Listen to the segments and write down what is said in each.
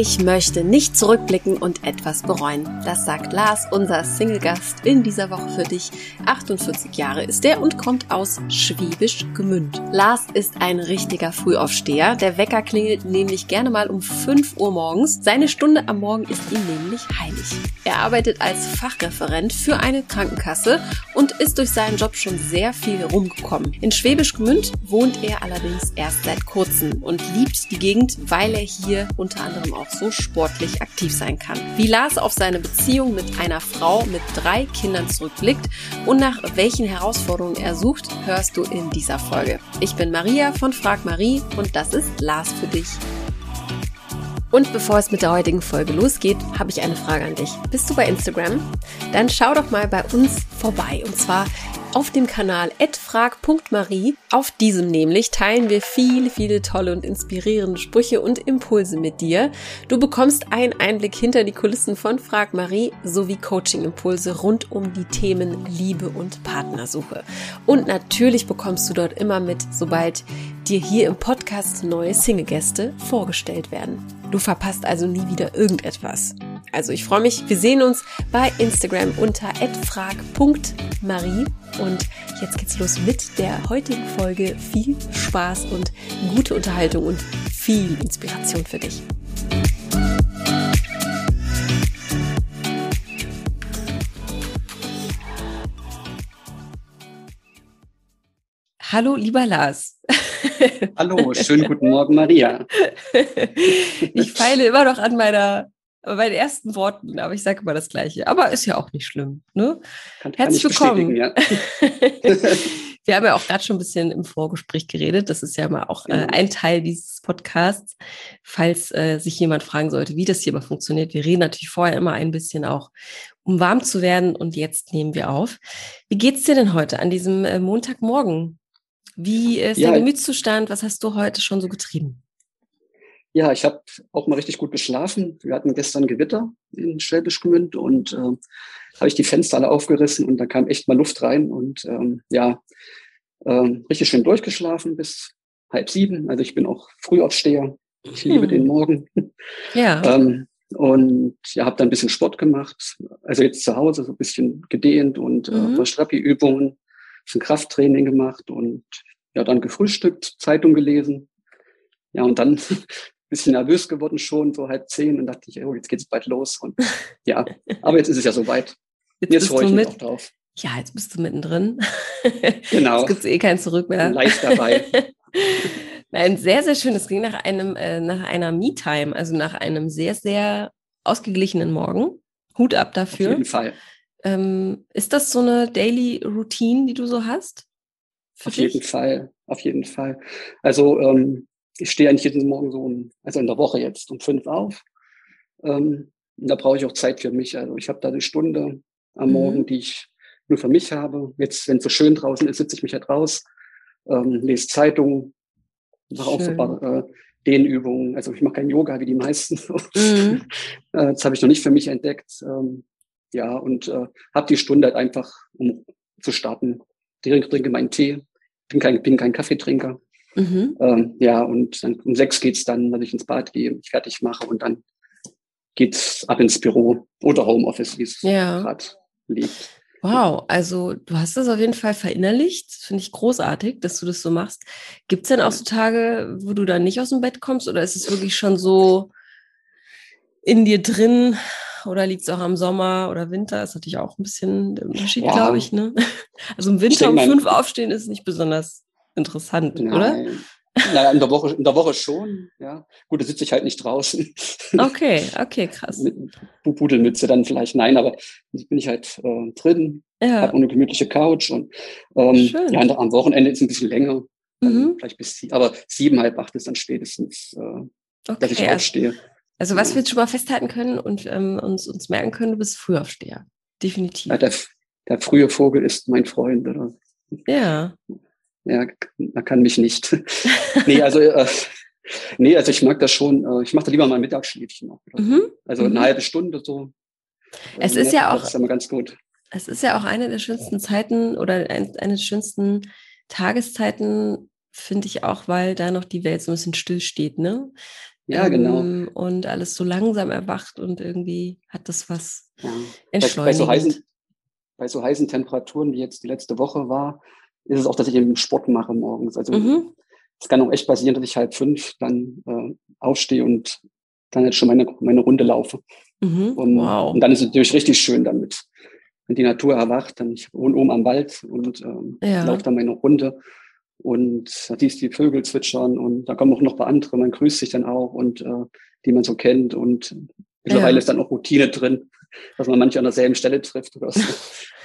Ich möchte nicht zurückblicken und etwas bereuen. Das sagt Lars, unser Single-Gast in dieser Woche für dich. 48 Jahre ist er und kommt aus Schwäbisch Gmünd. Lars ist ein richtiger Frühaufsteher. Der Wecker klingelt nämlich gerne mal um 5 Uhr morgens. Seine Stunde am Morgen ist ihm nämlich heilig. Er arbeitet als Fachreferent für eine Krankenkasse und ist durch seinen Job schon sehr viel rumgekommen. In Schwäbisch Gmünd wohnt er allerdings erst seit kurzem und liebt die Gegend, weil er hier unter anderem auch so sportlich aktiv sein kann. Wie Lars auf seine Beziehung mit einer Frau mit drei Kindern zurückblickt und nach welchen Herausforderungen er sucht, hörst du in dieser Folge. Ich bin Maria von Frag Marie und das ist Lars für dich. Und bevor es mit der heutigen Folge losgeht, habe ich eine Frage an dich. Bist du bei Instagram? Dann schau doch mal bei uns vorbei. Und zwar auf dem Kanal @frag.marie. Auf diesem nämlich teilen wir viele, viele tolle und inspirierende Sprüche und Impulse mit dir. Du bekommst einen Einblick hinter die Kulissen von Frag Marie sowie Coaching-Impulse rund um die Themen Liebe und Partnersuche. Und natürlich bekommst du dort immer mit, sobald dir hier im Podcast neue Single-Gäste vorgestellt werden. Du verpasst also nie wieder irgendetwas. Also ich freue mich. Wir sehen uns bei Instagram unter @frag.marie und jetzt geht's los mit der heutigen Folge. Viel Spaß und gute Unterhaltung und viel Inspiration für dich. Hallo, lieber Lars. Hallo, schönen guten Morgen, Maria. Ich feile immer noch an meiner bei den ersten Worten, aber ich sage immer das Gleiche. Aber ist ja auch nicht schlimm. Ne? Kann, Herzlich willkommen. Ja. Wir haben ja auch gerade schon ein bisschen im Vorgespräch geredet. Das ist ja mal auch äh, ein Teil dieses Podcasts. Falls äh, sich jemand fragen sollte, wie das hier mal funktioniert. Wir reden natürlich vorher immer ein bisschen auch, um warm zu werden. Und jetzt nehmen wir auf. Wie geht's dir denn heute an diesem äh, Montagmorgen? Wie ist ja. der Gemütszustand? Was hast du heute schon so getrieben? Ja, ich habe auch mal richtig gut geschlafen. Wir hatten gestern Gewitter in Schwäbisch Gmünd und äh, habe ich die Fenster alle aufgerissen und da kam echt mal Luft rein und ähm, ja, ähm, richtig schön durchgeschlafen bis halb sieben. Also ich bin auch Frühaufsteher. Ich liebe hm. den Morgen. Ja. ähm, und ja, habe dann ein bisschen Sport gemacht. Also jetzt zu Hause so ein bisschen gedehnt und äh, mhm. äh, Strappi-Übungen, ein Krafttraining gemacht und ja, dann gefrühstückt, Zeitung gelesen. Ja, und dann bisschen nervös geworden schon, so halb zehn und dachte ich, oh, jetzt geht's bald los und ja, aber jetzt ist es ja soweit. Jetzt, jetzt freue ich mich auch drauf. Ja, jetzt bist du mittendrin. Genau. Jetzt gibt es eh kein Zurück mehr. Leicht dabei. Nein, sehr, sehr schön. Es ging nach einem, äh, nach einer Me-Time, also nach einem sehr, sehr ausgeglichenen Morgen. Hut ab dafür. Auf jeden Fall. Ähm, ist das so eine Daily Routine, die du so hast? Auf dich? jeden Fall, auf jeden Fall. Also ähm, ich stehe eigentlich jeden Morgen so, um, also in der Woche jetzt um fünf auf. Ähm, da brauche ich auch Zeit für mich. Also ich habe da eine Stunde am mhm. Morgen, die ich nur für mich habe. Jetzt, wenn es so schön draußen ist, sitze ich mich halt raus, ähm, lese Zeitungen, mache auch so ein paar äh, Dehnübungen. Also ich mache kein Yoga wie die meisten. Mhm. äh, das habe ich noch nicht für mich entdeckt. Ähm, ja, und äh, habe die Stunde halt einfach, um zu starten. Ich trinke, trinke meinen Tee, bin kein, bin kein Kaffeetrinker. Mhm. Ähm, ja, und dann um sechs geht's dann, dass ich ins Bad gehe, mich fertig mache und dann geht's ab ins Büro oder Homeoffice, wie es ja. gerade liegt. Wow, also du hast das auf jeden Fall verinnerlicht. Finde ich großartig, dass du das so machst. Gibt es denn auch so Tage, wo du dann nicht aus dem Bett kommst oder ist es wirklich schon so in dir drin? Oder liegt es auch am Sommer oder Winter? Ist natürlich auch ein bisschen der Unterschied, ja. glaube ich. Ne? Also im Winter um fünf aufstehen ist nicht besonders interessant, Nein. oder? Naja, in der Woche, in der Woche schon, ja. Gut, da sitze ich halt nicht draußen. Okay, okay, krass. Mit Pudelmütze dann vielleicht, nein, aber bin ich halt äh, drin, ja. habe eine gemütliche Couch und ähm, ja, am Wochenende ist es ein bisschen länger, mhm. vielleicht bis sie, aber sieben, halb acht ist dann spätestens, äh, okay, dass ich aufstehe. Also was wir jetzt schon mal festhalten können und ähm, uns, uns merken können, du bist Frühaufsteher. Definitiv. Ja, der, der frühe Vogel ist mein Freund, oder? Ja. Ja, man kann mich nicht. nee, also äh, nee, also ich mag das schon. Äh, ich mache da lieber mal ein Mittagsschläfchen noch. Mhm. Also eine mhm. halbe Stunde so. Es ist ja auch das ist immer ganz gut. Es ist ja auch eine der schönsten Zeiten oder eine der schönsten Tageszeiten, finde ich auch, weil da noch die Welt so ein bisschen still steht, ne? Ja, genau. Ähm, und alles so langsam erwacht und irgendwie hat das was ja. entschleunigt. Bei, bei, so heißen, bei so heißen Temperaturen, wie jetzt die letzte Woche war, ist es auch, dass ich eben Sport mache morgens. Also mhm. es kann auch echt passieren, dass ich halb fünf dann äh, aufstehe und dann jetzt schon meine, meine Runde laufe. Mhm. Und, wow. und dann ist es natürlich richtig schön damit. Wenn die Natur erwacht, dann ich wohne oben am Wald und ähm, ja. laufe dann meine Runde und da siehst die Vögel zwitschern und da kommen auch noch ein paar andere, man grüßt sich dann auch und äh, die man so kennt und mittlerweile ja. ist dann auch Routine drin, dass man manche an derselben Stelle trifft oder so.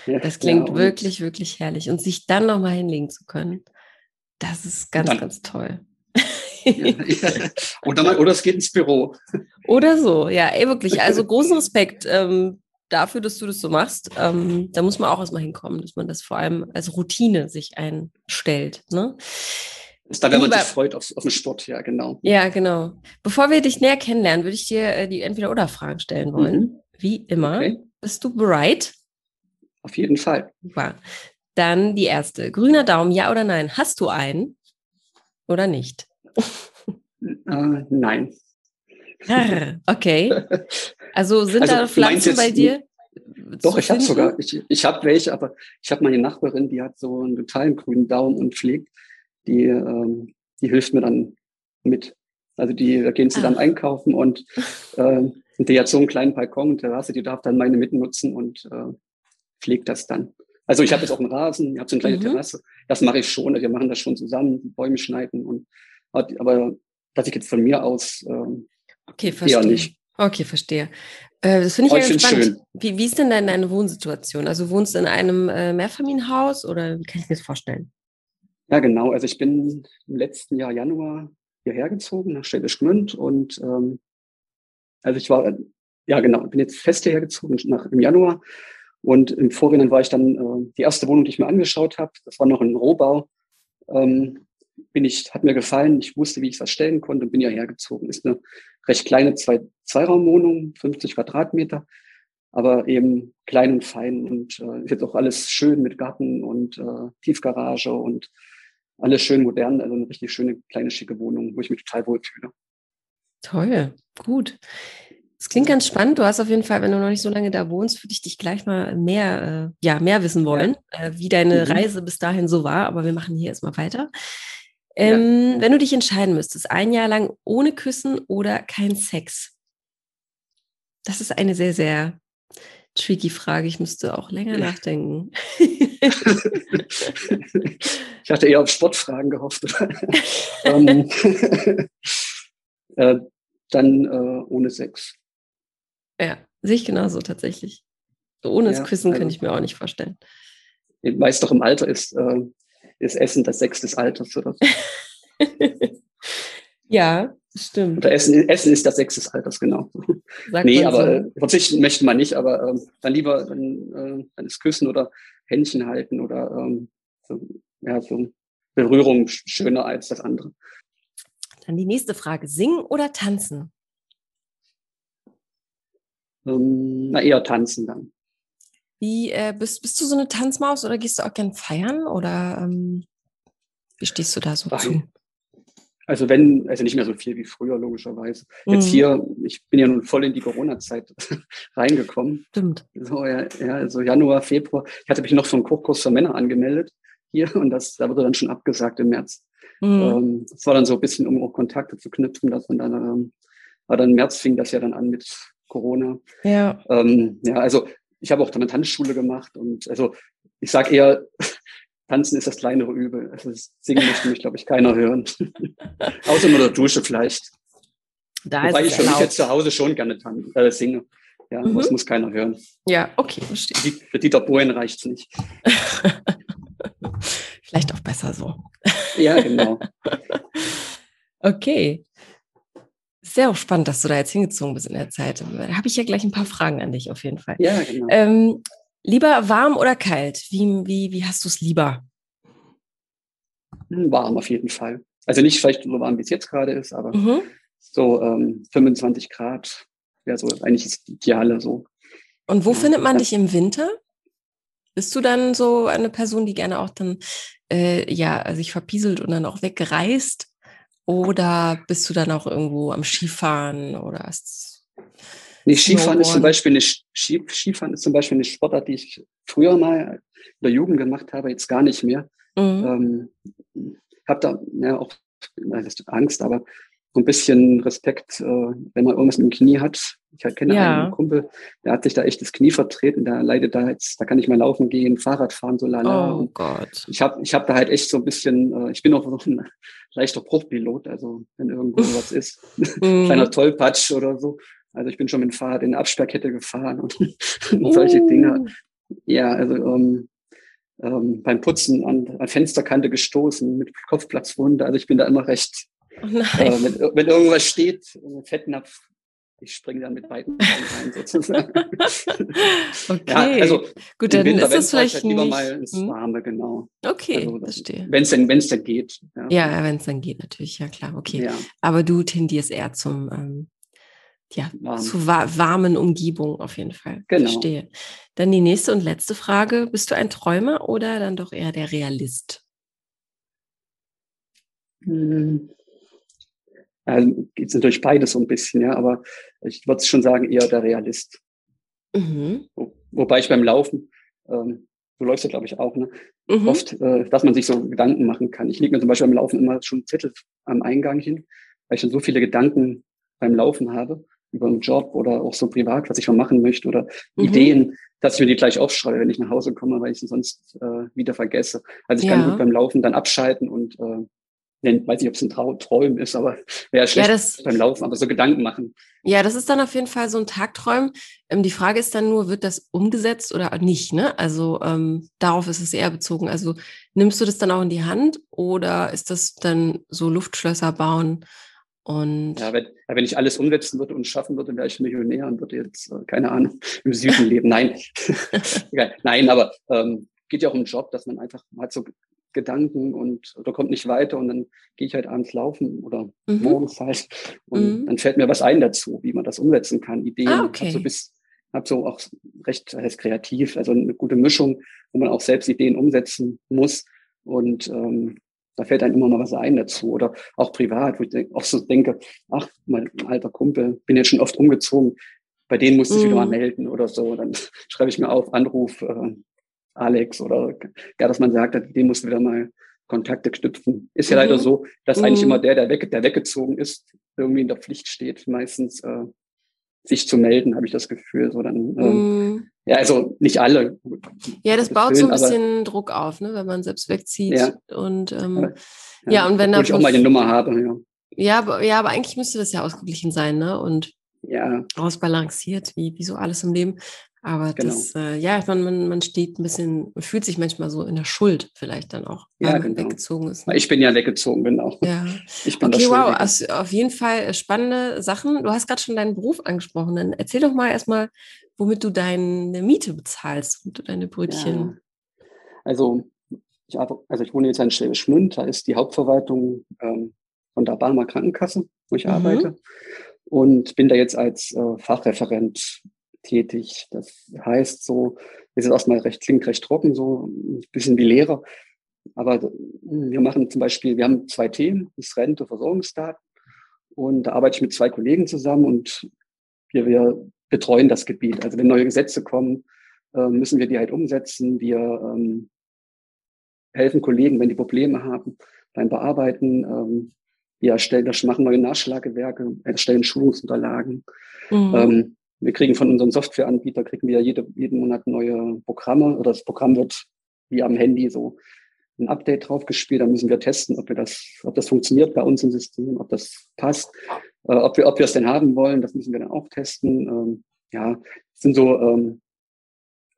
Ja, das klingt ja, wirklich, wirklich herrlich und sich dann nochmal hinlegen zu können, das ist ganz, dann, ganz toll. oder, mal, oder es geht ins Büro. Oder so, ja, ey, wirklich. Also großen Respekt. Ähm, dafür, dass du das so machst, ähm, da muss man auch erstmal hinkommen, dass man das vor allem als Routine sich einstellt. Ne? Ist da, wenn man sich freut auf, auf den Sport, ja, genau. Ja, genau. Bevor wir dich näher kennenlernen, würde ich dir äh, die Entweder-Oder-Fragen stellen wollen. Mhm. Wie immer. Okay. Bist du bereit? Auf jeden Fall. Super. Dann die erste. Grüner Daumen, ja oder nein? Hast du einen oder nicht? Äh, nein. Okay. Also sind also, da Pflanzen bei dir? Doch, ich habe sogar, ich, ich habe welche, aber ich habe meine Nachbarin, die hat so einen totalen grünen Daumen und pflegt, die, ähm, die hilft mir dann mit. Also die, da gehen sie dann einkaufen und äh, die hat so einen kleinen Balkon und Terrasse, die darf dann meine mitnutzen und äh, pflegt das dann. Also ich habe jetzt auch einen Rasen, ich habe so eine kleine mhm. Terrasse. Das mache ich schon. Wir machen das schon zusammen, Bäume schneiden und aber dass ich jetzt von mir aus äh, okay, verstehe. eher nicht. Okay, verstehe. Äh, das finde ich, oh, ja spannend. Schön. Wie, wie ist denn deine, Wohnsituation? Also wohnst du in einem äh, Mehrfamilienhaus oder wie kann ich mir das vorstellen? Ja, genau. Also ich bin im letzten Jahr Januar hierher gezogen nach Schwäbisch Gmünd und ähm, also ich war, ja genau, bin jetzt fest hierher gezogen nach, im Januar und im Vorhinein war ich dann äh, die erste Wohnung, die ich mir angeschaut habe. Das war noch ein Rohbau. Ähm, bin ich, hat mir gefallen. Ich wusste, wie ich es erstellen konnte und bin ja hergezogen. Ist eine recht kleine zwei, Zweiraumwohnung, 50 Quadratmeter, aber eben klein und fein und äh, ist jetzt auch alles schön mit Garten und äh, Tiefgarage und alles schön modern. Also eine richtig schöne, kleine, schicke Wohnung, wo ich mich total wohlfühle. Toll, gut. Es klingt ganz spannend. Du hast auf jeden Fall, wenn du noch nicht so lange da wohnst, würde ich dich gleich mal mehr, äh, ja, mehr wissen wollen, ja. äh, wie deine mhm. Reise bis dahin so war. Aber wir machen hier erstmal weiter. Ähm, ja. Wenn du dich entscheiden müsstest, ein Jahr lang ohne Küssen oder kein Sex? Das ist eine sehr, sehr tricky Frage. Ich müsste auch länger nachdenken. ich hatte eher auf Sportfragen gehofft. ähm, äh, dann äh, ohne Sex. Ja, sehe ich genauso tatsächlich. ohne ja, das Küssen also, könnte ich mir auch nicht vorstellen. Meist doch im Alter ist äh, ist Essen das Sechs des Alters oder so. ja, stimmt. Oder Essen, Essen ist das Sechs des Alters, genau. Sagt nee, aber so. verzichten möchte man nicht, aber ähm, dann lieber dann, äh, dann ist Küssen oder Händchen halten oder ähm, so, ja, so Berührung schöner als das andere. Dann die nächste Frage. Singen oder tanzen? Ähm, na, eher tanzen dann. Wie äh, bist, bist du so eine Tanzmaus oder gehst du auch gern feiern oder ähm, wie stehst du da so Ach, zu? Also wenn, also nicht mehr so viel wie früher, logischerweise. Mhm. Jetzt hier, ich bin ja nun voll in die Corona-Zeit reingekommen. Stimmt. So, ja, ja, also Januar, Februar. Ich hatte mich noch für einen Kochkurs für Männer angemeldet hier und das, da wurde dann schon abgesagt im März. Mhm. Ähm, das war dann so ein bisschen, um auch Kontakte zu knüpfen, dass man dann, ähm, aber dann im März fing das ja dann an mit Corona. Ja. Ähm, ja, also ich habe auch dann eine Tanzschule gemacht und also ich sage eher, Tanzen ist das kleinere Übel. Also singen möchte mich, glaube ich, keiner hören. Außer nur der Dusche vielleicht. Da Wobei ich für mich jetzt zu Hause schon gerne äh, singe. Ja, mhm. das muss keiner hören. Ja, okay, verstehe. Für Dieter Bohlen reicht es nicht. Vielleicht auch besser so. Ja, genau. okay. Sehr auch spannend, dass du da jetzt hingezogen bist in der Zeit. Da habe ich ja gleich ein paar Fragen an dich auf jeden Fall. Ja, genau. Ähm, lieber warm oder kalt? Wie, wie, wie hast du es lieber? Hm, warm auf jeden Fall. Also nicht vielleicht so warm, wie es jetzt gerade ist, aber mhm. so ähm, 25 Grad wäre so eigentlich das Ideale so. Und wo ja, findet man dich im Winter? Bist du dann so eine Person, die gerne auch dann äh, ja sich verpieselt und dann auch wegreist? Oder bist du dann auch irgendwo am Skifahren oder ist Nee, Skifahren ist zum Beispiel eine Skifahren ist zum Beispiel eine Sportart, die ich früher mal in der Jugend gemacht habe, jetzt gar nicht mehr. Mhm. Ähm, habe da ja, auch Angst, aber so ein bisschen Respekt, äh, wenn man irgendwas mit dem Knie hat. Ich kenne ja. einen Kumpel, der hat sich da echt das Knie vertreten, der leidet da jetzt, da kann ich mal laufen gehen, Fahrrad fahren, so lala. Oh Gott. Ich habe ich hab da halt echt so ein bisschen, äh, ich bin auch noch ein leichter Bruchpilot, also wenn irgendwo was ist, mhm. kleiner Tollpatsch oder so. Also ich bin schon mit dem Fahrrad in eine Absperrkette gefahren und, und solche uh. Dinge. Ja, also ähm, ähm, beim Putzen an, an Fensterkante gestoßen mit Kopfplatzwunde. Also ich bin da immer recht Oh äh, wenn, wenn, irgendwas steht, Fettnapf, ich springe dann mit beiden rein sozusagen. okay. Ja, also gut, dann Winter, ist es vielleicht halt lieber mal ins hm? Warme, genau. Okay, also, verstehe. Wenn es denn, wenn's denn geht. Ja, ja wenn es dann geht, natürlich, ja klar, okay. Ja. Aber du tendierst eher zum ähm, ja, Warm. zu wa warmen Umgebung auf jeden Fall. Genau. Verstehe. Dann die nächste und letzte Frage. Bist du ein Träumer oder dann doch eher der Realist? Hm. Ähm, Geht natürlich beides so ein bisschen, ja, aber ich würde schon sagen, eher der Realist. Mhm. Wo, wobei ich beim Laufen, ähm, du läufst ja, glaube ich, auch, ne? Mhm. Oft, äh, dass man sich so Gedanken machen kann. Ich lege mir zum Beispiel beim Laufen immer schon Zettel am Eingang hin, weil ich schon so viele Gedanken beim Laufen habe über einen Job oder auch so privat, was ich mal machen möchte oder mhm. Ideen, dass ich mir die gleich aufschreibe, wenn ich nach Hause komme, weil ich sie sonst äh, wieder vergesse. Also ich ja. kann gut beim Laufen dann abschalten und äh, nennt, weiß nicht, ob es ein Trau Träum ist, aber wäre schlecht ja, das, beim Laufen, aber so Gedanken machen. Ja, das ist dann auf jeden Fall so ein Tagträumen. Ähm, die Frage ist dann nur, wird das umgesetzt oder nicht? Ne? Also ähm, darauf ist es eher bezogen. Also nimmst du das dann auch in die Hand oder ist das dann so Luftschlösser bauen? Und ja, wenn, wenn ich alles umsetzen würde und schaffen würde, wäre ich Millionär und würde jetzt, äh, keine Ahnung, im Süden leben. Nein, nein, aber ähm, geht ja auch um den Job, dass man einfach, hat so Gedanken und oder kommt nicht weiter und dann gehe ich halt abends laufen oder mhm. morgens halt und mhm. dann fällt mir was ein dazu, wie man das umsetzen kann, Ideen. Ah, okay. Hab so bis habe so auch recht heißt kreativ, also eine gute Mischung, wo man auch selbst Ideen umsetzen muss und ähm, da fällt einem immer mal was ein dazu oder auch privat, wo ich auch so denke, ach, mein alter Kumpel, bin jetzt schon oft umgezogen, bei denen muss ich mhm. wieder mal melden oder so, dann schreibe ich mir auf, Anruf, äh, Alex oder ja, dass man sagt, dem musst du wieder mal Kontakte knüpfen. Ist ja mhm. leider so, dass mhm. eigentlich immer der, der, weg, der weggezogen ist, irgendwie in der Pflicht steht, meistens äh, sich zu melden, habe ich das Gefühl. So dann, ähm, mhm. Ja, also nicht alle. Ja, das baut so ein bisschen Druck auf, ne, wenn man selbst wegzieht. Ja. Und ähm, ja, ja, und wenn da ich auch mal die Nummer habe, ja. Ja, aber, ja, aber eigentlich müsste das ja ausgeglichen sein, ne? Und ja. ausbalanciert, wie, wie so alles im Leben. Aber genau. das, äh, ja, man, man, man steht ein bisschen, man fühlt sich manchmal so in der Schuld vielleicht dann auch, ja, genau. weggezogen ist. Ne? Ich bin ja weggezogen, genau. Ja. Ich bin okay, wow, also auf jeden Fall äh, spannende Sachen. Du hast gerade schon deinen Beruf angesprochen. Dann erzähl doch mal erstmal, womit du deine Miete bezahlst, womit du deine Brötchen. Ja. Also, ich, also ich wohne jetzt in Schwäbisch Gmünd, da ist die Hauptverwaltung ähm, von der Barmer Krankenkasse, wo ich mhm. arbeite. Und bin da jetzt als äh, Fachreferent tätig. Das heißt so, ist es erstmal recht, klingt recht trocken, so ein bisschen wie Lehrer. Aber wir machen zum Beispiel, wir haben zwei Themen, das Rente, Versorgungsdaten. Und da arbeite ich mit zwei Kollegen zusammen und wir, wir betreuen das Gebiet. Also wenn neue Gesetze kommen, äh, müssen wir die halt umsetzen. Wir ähm, helfen Kollegen, wenn die Probleme haben beim Bearbeiten. Ähm, wir erstellen, das machen neue Nachschlagewerke, erstellen Schulungsunterlagen. Mhm. Ähm, wir kriegen von unserem Softwareanbieter, kriegen wir jede, jeden Monat neue Programme oder das Programm wird wie am Handy so ein Update draufgespielt. Da müssen wir testen, ob wir das, ob das funktioniert bei uns im System, ob das passt, äh, ob wir, ob wir es denn haben wollen. Das müssen wir dann auch testen. Ähm, ja, es sind so, ähm,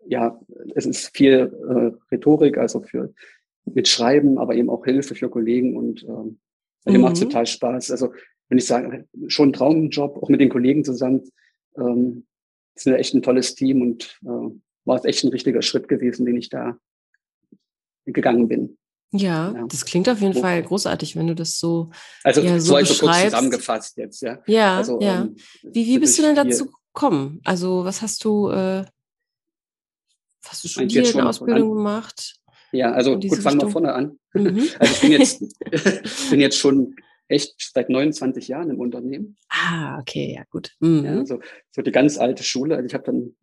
ja, es ist viel äh, Rhetorik, also für mit Schreiben, aber eben auch Hilfe für Kollegen und ähm, mir mhm. macht total Spaß. Also wenn ich sage, schon ein Traumjob, auch mit den Kollegen zusammen ähm, sind ja echt ein tolles Team und äh, war es echt ein richtiger Schritt gewesen, den ich da gegangen bin. Ja, ja. das klingt auf jeden Fall großartig, wenn du das so Also ja, so, so also kurz zusammengefasst jetzt, ja. Ja, also, ja. Ähm, wie, wie bist du denn dazu gekommen? Also was hast du, äh, hast du studiert, eine Ausbildung an, gemacht? Ja, also gut, fangen wir vorne an. Mhm. Also ich bin jetzt, bin jetzt schon echt seit 29 Jahren im Unternehmen. Ah, okay, ja gut. Mhm. Ja, also so die ganz alte Schule. Also ich habe dann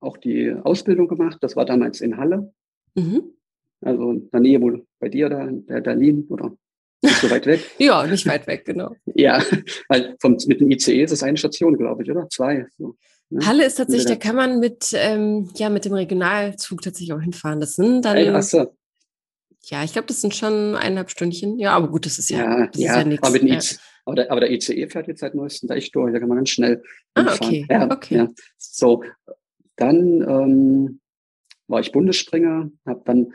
auch die Ausbildung gemacht. Das war damals in Halle. Mhm. Also in der Nähe wohl bei dir da, in der Berlin oder nicht so weit weg. ja, nicht weit weg, genau. ja, weil vom, mit dem ICE ist es eine Station, glaube ich, oder? Zwei. So. Ne? Halle ist tatsächlich, da kann man mit, ähm, ja, mit dem Regionalzug tatsächlich auch hinfahren. Das sind dann. Ey, so. Ja, ich glaube, das sind schon eineinhalb Stündchen. Ja, aber gut, das ist ja, ja, ja, ja nichts. Aber, ja. aber, der, aber der ICE fährt jetzt seit neuestem da echt durch, da kann man ganz schnell ah, okay. Ja, okay. Ja. So, dann ähm, war ich Bundesspringer, habe dann,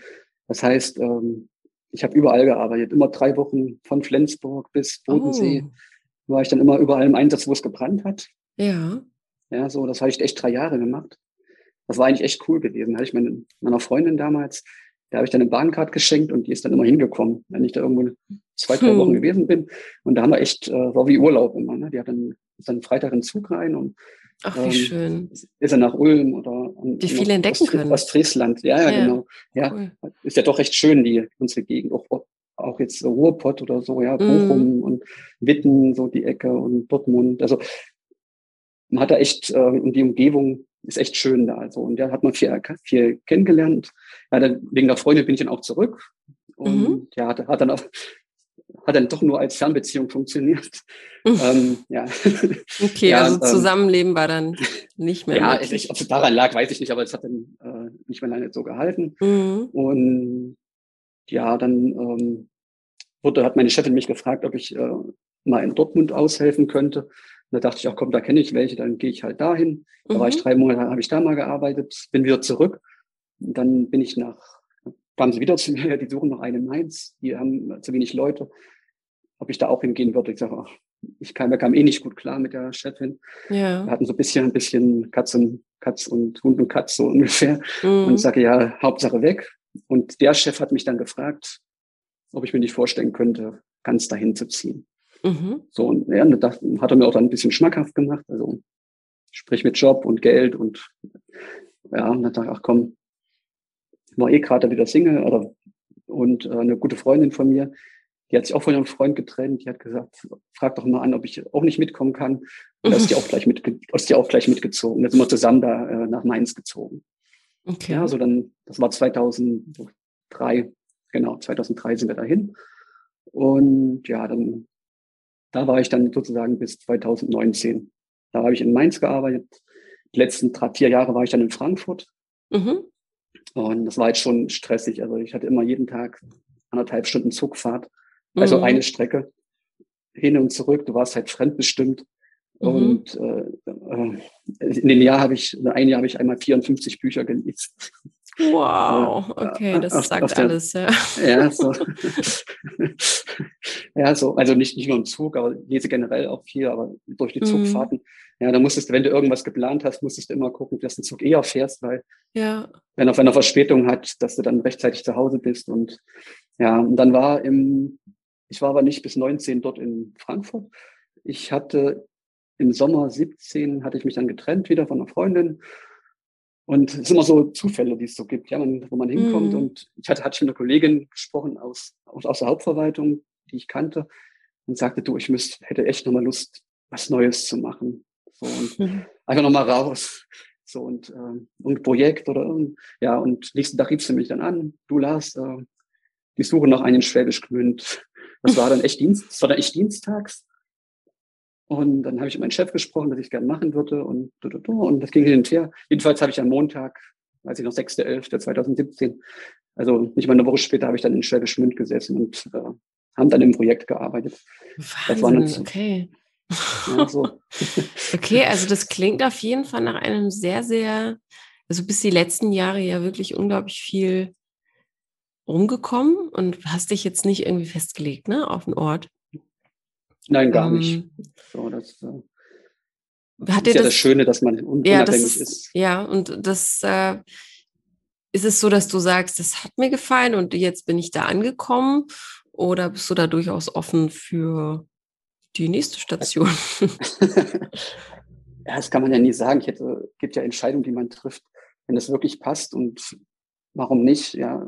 das heißt, ähm, ich habe überall gearbeitet, immer drei Wochen von Flensburg bis Bodensee. Oh. War ich dann immer überall im Einsatz, wo es gebrannt hat. Ja. Ja, so, das habe ich echt drei Jahre gemacht. Das war eigentlich echt cool gewesen. Da hatte ich meine, meiner Freundin damals, der habe ich dann eine Bahncard geschenkt und die ist dann immer hingekommen, wenn ich da irgendwo zwei, drei Wochen hm. gewesen bin. Und da haben wir echt, äh, war wie Urlaub immer. Ne? Die hat dann, ist dann Freitag in Zug rein und Ach, wie ähm, schön. Ist er nach Ulm oder wie viel entdecken Ost, können. Ostfriesland. Ja, ja, ja, genau. Ja, cool. ist ja doch recht schön, die unsere Gegend. Auch, auch jetzt Ruhrpott oder so, ja, Bochum mm. und Witten, so die Ecke und Dortmund. Also man hat da echt, äh, und die Umgebung ist echt schön da. Also, und da hat man viel, viel kennengelernt. Ja, dann, wegen der Freundin bin ich dann auch zurück. Und mhm. ja, hat, hat dann auch, hat dann doch nur als Fernbeziehung funktioniert. Mhm. ähm, ja. Okay, ja, also ähm, Zusammenleben war dann nicht mehr. Ja, ich, ob es daran lag, weiß ich nicht, aber es hat dann äh, nicht mehr lange so gehalten. Mhm. Und ja, dann ähm, wurde, hat meine Chefin mich gefragt, ob ich äh, mal in Dortmund aushelfen könnte. Und da dachte ich, ach komm, da kenne ich welche, dann gehe ich halt dahin. Da mhm. war ich mhm. drei Monate, habe ich da mal gearbeitet, bin wieder zurück. Und dann bin ich nach, kamen sie wieder zu mir, die suchen noch einen Mainz, die haben zu wenig Leute. Ob ich da auch hingehen würde, ich sage, ach, ich kam, kamen eh nicht gut klar mit der Chefin. Ja. Wir hatten so ein bisschen, ein bisschen Katz und Katz und Hund und Katz so ungefähr. Mhm. Und ich sage, ja, Hauptsache weg. Und der Chef hat mich dann gefragt, ob ich mir nicht vorstellen könnte, ganz dahin zu ziehen. Mhm. So, und ja, das hat er mir auch dann ein bisschen schmackhaft gemacht. Also sprich mit Job und Geld und ja, und dann dachte ich, ach komm, war eh gerade wieder Single oder, und äh, eine gute Freundin von mir, die hat sich auch von ihrem Freund getrennt, die hat gesagt, frag doch mal an, ob ich auch nicht mitkommen kann. Und da ist die auch gleich, mit, ist die auch gleich mitgezogen. Da sind wir zusammen da äh, nach Mainz gezogen. Okay. Ja, so dann, das war 2003, genau, 2003 sind wir dahin. Und ja, dann da war ich dann sozusagen bis 2019. Da habe ich in Mainz gearbeitet. Die letzten drei, vier Jahre war ich dann in Frankfurt. Mhm. Und das war jetzt schon stressig. Also ich hatte immer jeden Tag anderthalb Stunden Zugfahrt. Also mhm. eine Strecke hin und zurück. Du warst halt fremdbestimmt. Mhm. Und äh, äh in dem Jahr habe ich, ein Jahr habe ich einmal 54 Bücher gelesen. Wow, okay, das auf, sagt auf der, alles, ja. Ja, so. ja, so, also nicht, nicht nur im Zug, aber lese generell auch viel, aber durch die mhm. Zugfahrten. Ja, da musstest du, wenn du irgendwas geplant hast, musstest du immer gucken, dass du den Zug eher fährst, weil ja. wenn auf einer Verspätung hat, dass du dann rechtzeitig zu Hause bist. Und ja, und dann war im, ich war aber nicht bis 19 dort in Frankfurt. Ich hatte im Sommer 17 hatte ich mich dann getrennt wieder von einer Freundin und es sind immer so Zufälle, die es so gibt, ja, man, wo man hinkommt. Mhm. Und ich hatte, hatte mit einer Kollegin gesprochen aus, aus, aus der Hauptverwaltung, die ich kannte, und sagte, du, ich müsste, hätte echt nochmal Lust, was Neues zu machen. So, und mhm. einfach nochmal raus. So, und äh, ein Projekt oder ja, und nächsten Tag rief sie mich dann an, du Lars, äh, die suche noch einen Schwäbisch Gmünd. Das war dann echt Dienst, das war dann echt dienstags. Und dann habe ich mit meinem Chef gesprochen, dass ich gerne machen würde und, und das ging hin und her. Jedenfalls habe ich am Montag, weiß ich noch, 6.11.2017, also nicht mal eine Woche später, habe ich dann in Schwäbisch Münd gesessen und äh, haben dann im Projekt gearbeitet. Wahnsinn, das okay. Ja, so. okay, also das klingt auf jeden Fall nach einem sehr, sehr, also bis die letzten Jahre ja wirklich unglaublich viel rumgekommen und hast dich jetzt nicht irgendwie festgelegt, ne, auf den Ort. Nein, gar ähm, nicht. So, das, äh, hat ist ja das, das, Schöne, dass man unabhängig ja, ist, ist, Ja, und das äh, ist es so, dass du sagst, das hat mir gefallen und jetzt bin ich da angekommen oder bist du da durchaus offen für die nächste Station? ja, das kann man ja nie sagen. Es gibt ja Entscheidungen, die man trifft, wenn es wirklich passt und warum nicht, ja.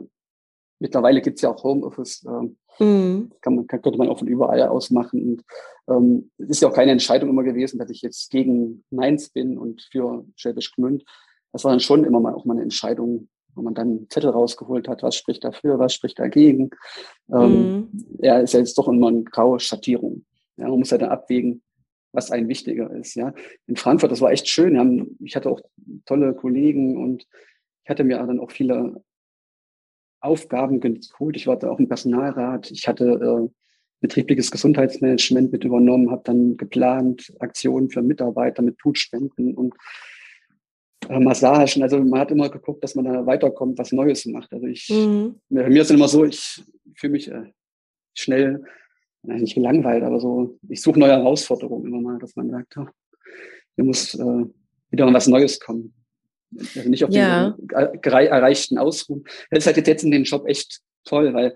Mittlerweile gibt es ja auch Homeoffice. Äh, mhm. kann man, kann, könnte man auch von überall aus machen. Und ähm, es ist ja auch keine Entscheidung immer gewesen, dass ich jetzt gegen Mainz bin und für Schwäbisch Gmünd. Das war dann schon immer mal auch mal eine Entscheidung, wo man dann einen Zettel rausgeholt hat, was spricht dafür, was spricht dagegen. Ähm, mhm. Ja, ist ja jetzt doch immer eine graue Schattierung. Ja, man muss ja dann abwägen, was ein wichtiger ist. Ja, in Frankfurt, das war echt schön. Haben, ich hatte auch tolle Kollegen und ich hatte mir dann auch viele Aufgaben geholt. Ich war da auch im Personalrat. Ich hatte äh, betriebliches Gesundheitsmanagement mit übernommen, habe dann geplant Aktionen für Mitarbeiter mit Blutspenden und äh, Massagen. Also man hat immer geguckt, dass man da weiterkommt, was Neues macht. Also ich, mhm. mir, mir ist es immer so, ich fühle mich äh, schnell nicht gelangweilt, aber so, ich suche neue Herausforderungen immer mal, dass man sagt, oh, hier muss äh, wieder mal was Neues kommen. Also nicht auf ja. den erreichten Ausruhen. Das ist halt jetzt in den Job echt toll, weil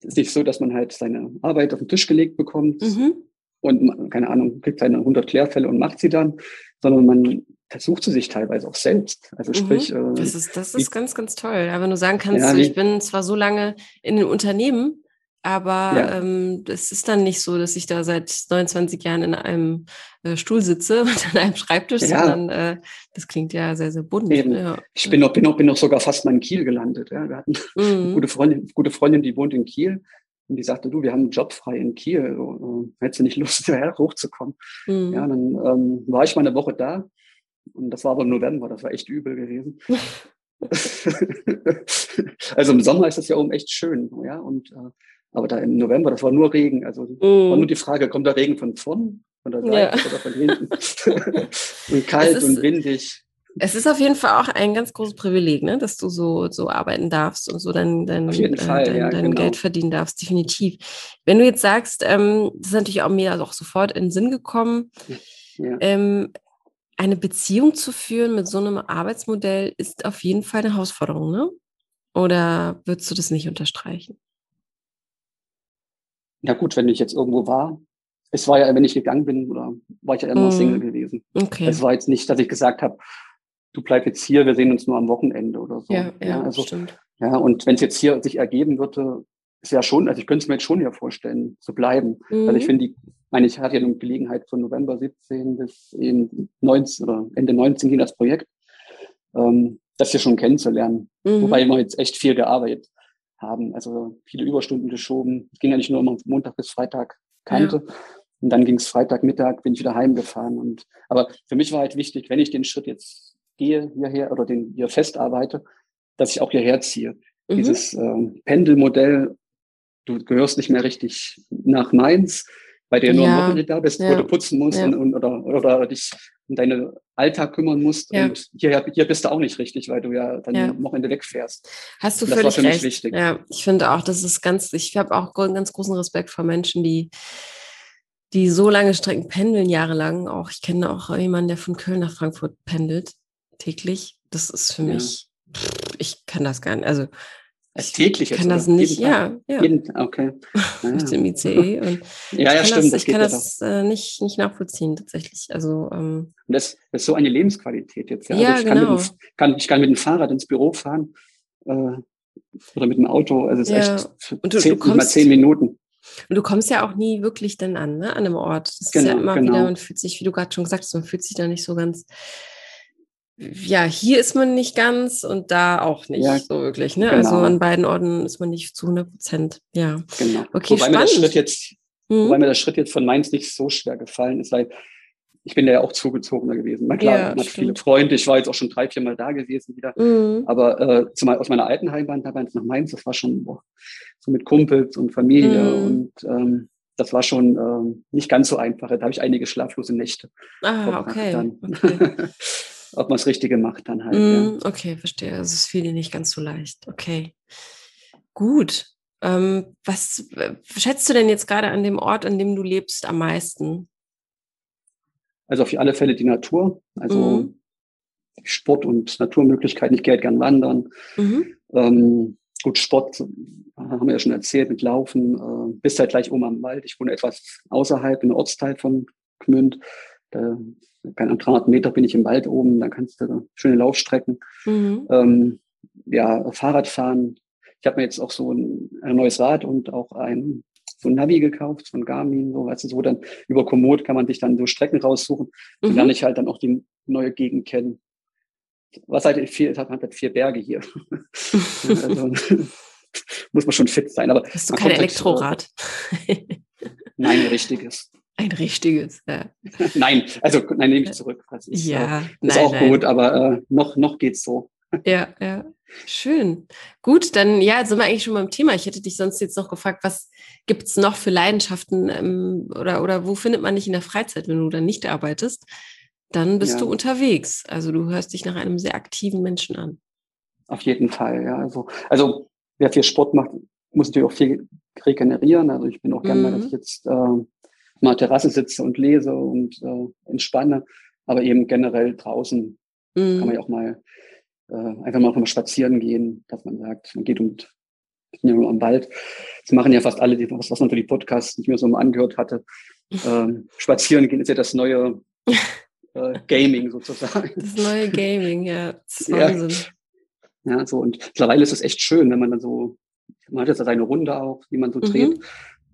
es ist nicht so, dass man halt seine Arbeit auf den Tisch gelegt bekommt mhm. und, keine Ahnung, kriegt seine 100 Klärfälle und macht sie dann, sondern man versucht sie sich teilweise auch selbst. Also sprich. Mhm. Das ist, das ist ganz, ganz toll. Aber wenn du sagen kannst, ja, ich bin zwar so lange in den Unternehmen, aber ja. ähm, es ist dann nicht so, dass ich da seit 29 Jahren in einem äh, Stuhl sitze und an einem Schreibtisch, ja. sondern äh, das klingt ja sehr, sehr bunt. Ja. Ich bin noch, bin, noch, bin noch sogar fast mal in Kiel gelandet. Ja. Wir hatten mhm. eine gute Freundin, gute Freundin, die wohnt in Kiel. Und die sagte, du, wir haben einen Job frei in Kiel. So, äh, hättest du nicht Lust, hierher hochzukommen? Mhm. Ja, dann ähm, war ich mal eine Woche da. Und das war aber im November, das war echt übel gewesen. also im Sommer ist das ja oben echt schön, ja. Und äh, aber da im November, das war nur Regen. Also mm. war nur die Frage, kommt der Regen von vorn, von der Seite ja. oder von hinten? und kalt ist, und windig. Es ist auf jeden Fall auch ein ganz großes Privileg, ne? dass du so, so arbeiten darfst und so dein, dein, äh, Fall, dein, ja, dein genau. Geld verdienen darfst, definitiv. Wenn du jetzt sagst, ähm, das ist natürlich auch mir auch sofort in den Sinn gekommen, ja. ähm, eine Beziehung zu führen mit so einem Arbeitsmodell ist auf jeden Fall eine Herausforderung, ne? Oder würdest du das nicht unterstreichen? Ja gut, wenn ich jetzt irgendwo war, es war ja, wenn ich gegangen bin, oder war ich ja immer mm. Single gewesen. Okay. Es war jetzt nicht, dass ich gesagt habe, du bleib jetzt hier, wir sehen uns nur am Wochenende oder so. Ja, ja, ja also, stimmt. Ja, und wenn es jetzt hier sich ergeben würde, ist ja schon, also ich könnte es mir jetzt schon hier vorstellen, zu bleiben. Mhm. Weil ich finde, die, meine, ich hatte ja eine Gelegenheit von November 17 bis eben 19 oder Ende 19 ging das Projekt, ähm, das hier schon kennenzulernen. Mhm. Wobei wir jetzt echt viel gearbeitet haben. Also viele Überstunden geschoben. Es ging ja nicht nur immer Montag bis Freitag kannte. Ja. Und dann ging es Freitagmittag, bin ich wieder heimgefahren. Und, aber für mich war halt wichtig, wenn ich den Schritt jetzt gehe hierher oder den hier festarbeite, dass ich auch hierher ziehe. Mhm. Dieses äh, Pendelmodell, du gehörst nicht mehr richtig nach Mainz, bei der nur ja. am Wochenende da bist, ja. wo du putzen musst ja. und, und, oder, oder dich um deinen Alltag kümmern musst. Ja. Und hier, hier bist du auch nicht richtig, weil du ja dann ja. am Wochenende wegfährst. Hast du völlig recht. Wichtig. Ja, ich finde auch, das ist ganz, ich habe auch ganz großen Respekt vor Menschen, die die so lange Strecken pendeln, jahrelang. Auch ich kenne auch jemanden, der von Köln nach Frankfurt pendelt, täglich. Das ist für mich, ich kann das gar nicht. Also als täglich Ich kann das nicht, ja, ja. Jeden, okay. Ja. Mit dem ICE. Und ja, ja, stimmt. Das, ich kann das äh, nicht, nicht nachvollziehen, tatsächlich. Also, ähm, und das, das ist so eine Lebensqualität jetzt. Ja, ja also ich, genau. kann dem, kann, ich kann mit dem Fahrrad ins Büro fahren äh, oder mit dem Auto. Also es ist ja. echt und du, zehn, du kommst, mal zehn Minuten. Und du kommst ja auch nie wirklich dann an, ne, an einem Ort. Das genau, ist ja genau, immer genau. wieder, man fühlt sich, wie du gerade schon gesagt hast, man fühlt sich da nicht so ganz ja, hier ist man nicht ganz und da auch nicht ja, so wirklich. Ne? Also genau. Also an beiden Orten ist man nicht zu 100 Prozent. Ja, genau. Okay, wobei spannend. Mir der Schritt jetzt, mhm. Wobei mir der Schritt jetzt von Mainz nicht so schwer gefallen ist, weil ich bin ja auch zugezogener gewesen. Na klar, ja, man hat stimmt. viele Freunde. Ich war jetzt auch schon drei, vier Mal da gewesen wieder. Mhm. Aber äh, zumal aus meiner alten Heimat damals nach Mainz, das war schon boah, so mit Kumpels und Familie mhm. und ähm, das war schon ähm, nicht ganz so einfach. Da habe ich einige schlaflose Nächte. Ah, okay. okay. ob man das Richtige macht dann halt. Mm, ja. Okay, verstehe. Also es fiel dir nicht ganz so leicht. Okay. Gut. Ähm, was schätzt du denn jetzt gerade an dem Ort, an dem du lebst, am meisten? Also auf alle Fälle die Natur. Also mhm. Sport und Naturmöglichkeiten. Ich gehe halt gern wandern. Mhm. Ähm, gut, Sport haben wir ja schon erzählt mit Laufen. Äh, bist halt gleich oben am Wald. Ich wohne etwas außerhalb, im Ortsteil von Gmünd. Da keine 300 Meter bin ich im Wald oben, dann kannst du schöne Laufstrecken. Mhm. Ähm, ja, Fahrradfahren. ich habe mir jetzt auch so ein, ein, neues Rad und auch ein so ein Navi gekauft von Garmin, so weißt du, so dann über Komoot kann man sich dann so Strecken raussuchen. Mhm. Dann lerne ich halt dann auch die neue Gegend kennen. Was halt viel, hat man halt vier Berge hier. also, muss man schon fit sein. Aber Hast du kein Elektrorad? Halt, nein, ein richtiges. Ein richtiges, ja. nein, also nein, nehme ich zurück. Das ist, ja, äh, ist nein, auch nein. gut, aber äh, noch, noch geht's so. Ja, ja. Schön. Gut, dann ja, sind wir eigentlich schon beim Thema. Ich hätte dich sonst jetzt noch gefragt, was gibt es noch für Leidenschaften ähm, oder, oder wo findet man dich in der Freizeit, wenn du dann nicht arbeitest? Dann bist ja. du unterwegs. Also du hörst dich nach einem sehr aktiven Menschen an. Auf jeden Fall, ja. Also, also wer viel Sport macht, muss natürlich auch viel regenerieren. Also ich bin auch gerne, mhm. dass ich jetzt äh, mal Terrasse sitze und lese und äh, entspanne, aber eben generell draußen mhm. kann man ja auch mal äh, einfach mal, mal spazieren gehen, dass man sagt, man geht und ja nur am Wald. Das machen ja fast alle, die, was, was man für die Podcasts nicht mehr so angehört hatte. Ähm, spazieren gehen ist ja das neue äh, Gaming sozusagen. Das neue Gaming, ja. Wahnsinn. Ja. ja, so und mittlerweile ist es echt schön, wenn man dann so, man hat jetzt seine Runde auch, wie man so mhm. dreht,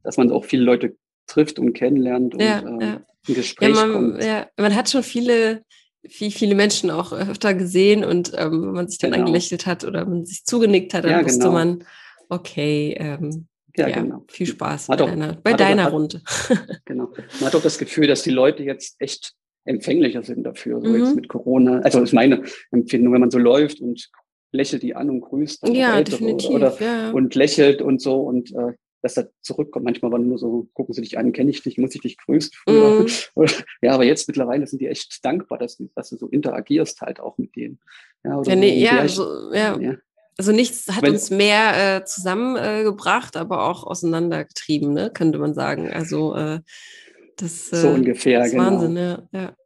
dass man auch viele Leute trifft und kennenlernt und ja, äh, ja. ein Gespräch ja, man, kommt. Ja, man hat schon viele, viel, viele Menschen auch öfter gesehen und ähm, wenn man sich dann genau. angelächelt hat oder man sich zugenickt hat, dann ja, wusste genau. man, okay, ähm, ja, genau. viel Spaß bei, auch, deiner, bei deiner auch, Runde. genau. Man hat auch das Gefühl, dass die Leute jetzt echt empfänglicher sind dafür, so mhm. jetzt mit Corona. Also das ist meine Empfindung, wenn man so läuft und lächelt die an und grüßt ja, definitiv, oder, ja. und lächelt und so und äh, dass er zurückkommt. Manchmal waren nur so, gucken sie dich an, kenne ich dich, muss ich dich grüßen. Mm. ja, aber jetzt mittlerweile sind die echt dankbar, dass, dass du so interagierst halt auch mit denen. Ja, ja, nee, so, ja, so, ja. ja. Also nichts hat Wenn, uns mehr äh, zusammengebracht, äh, aber auch auseinandergetrieben, ne, könnte man sagen. Also äh, das, äh, so ungefähr, das ist genau. Wahnsinn, ja. ja.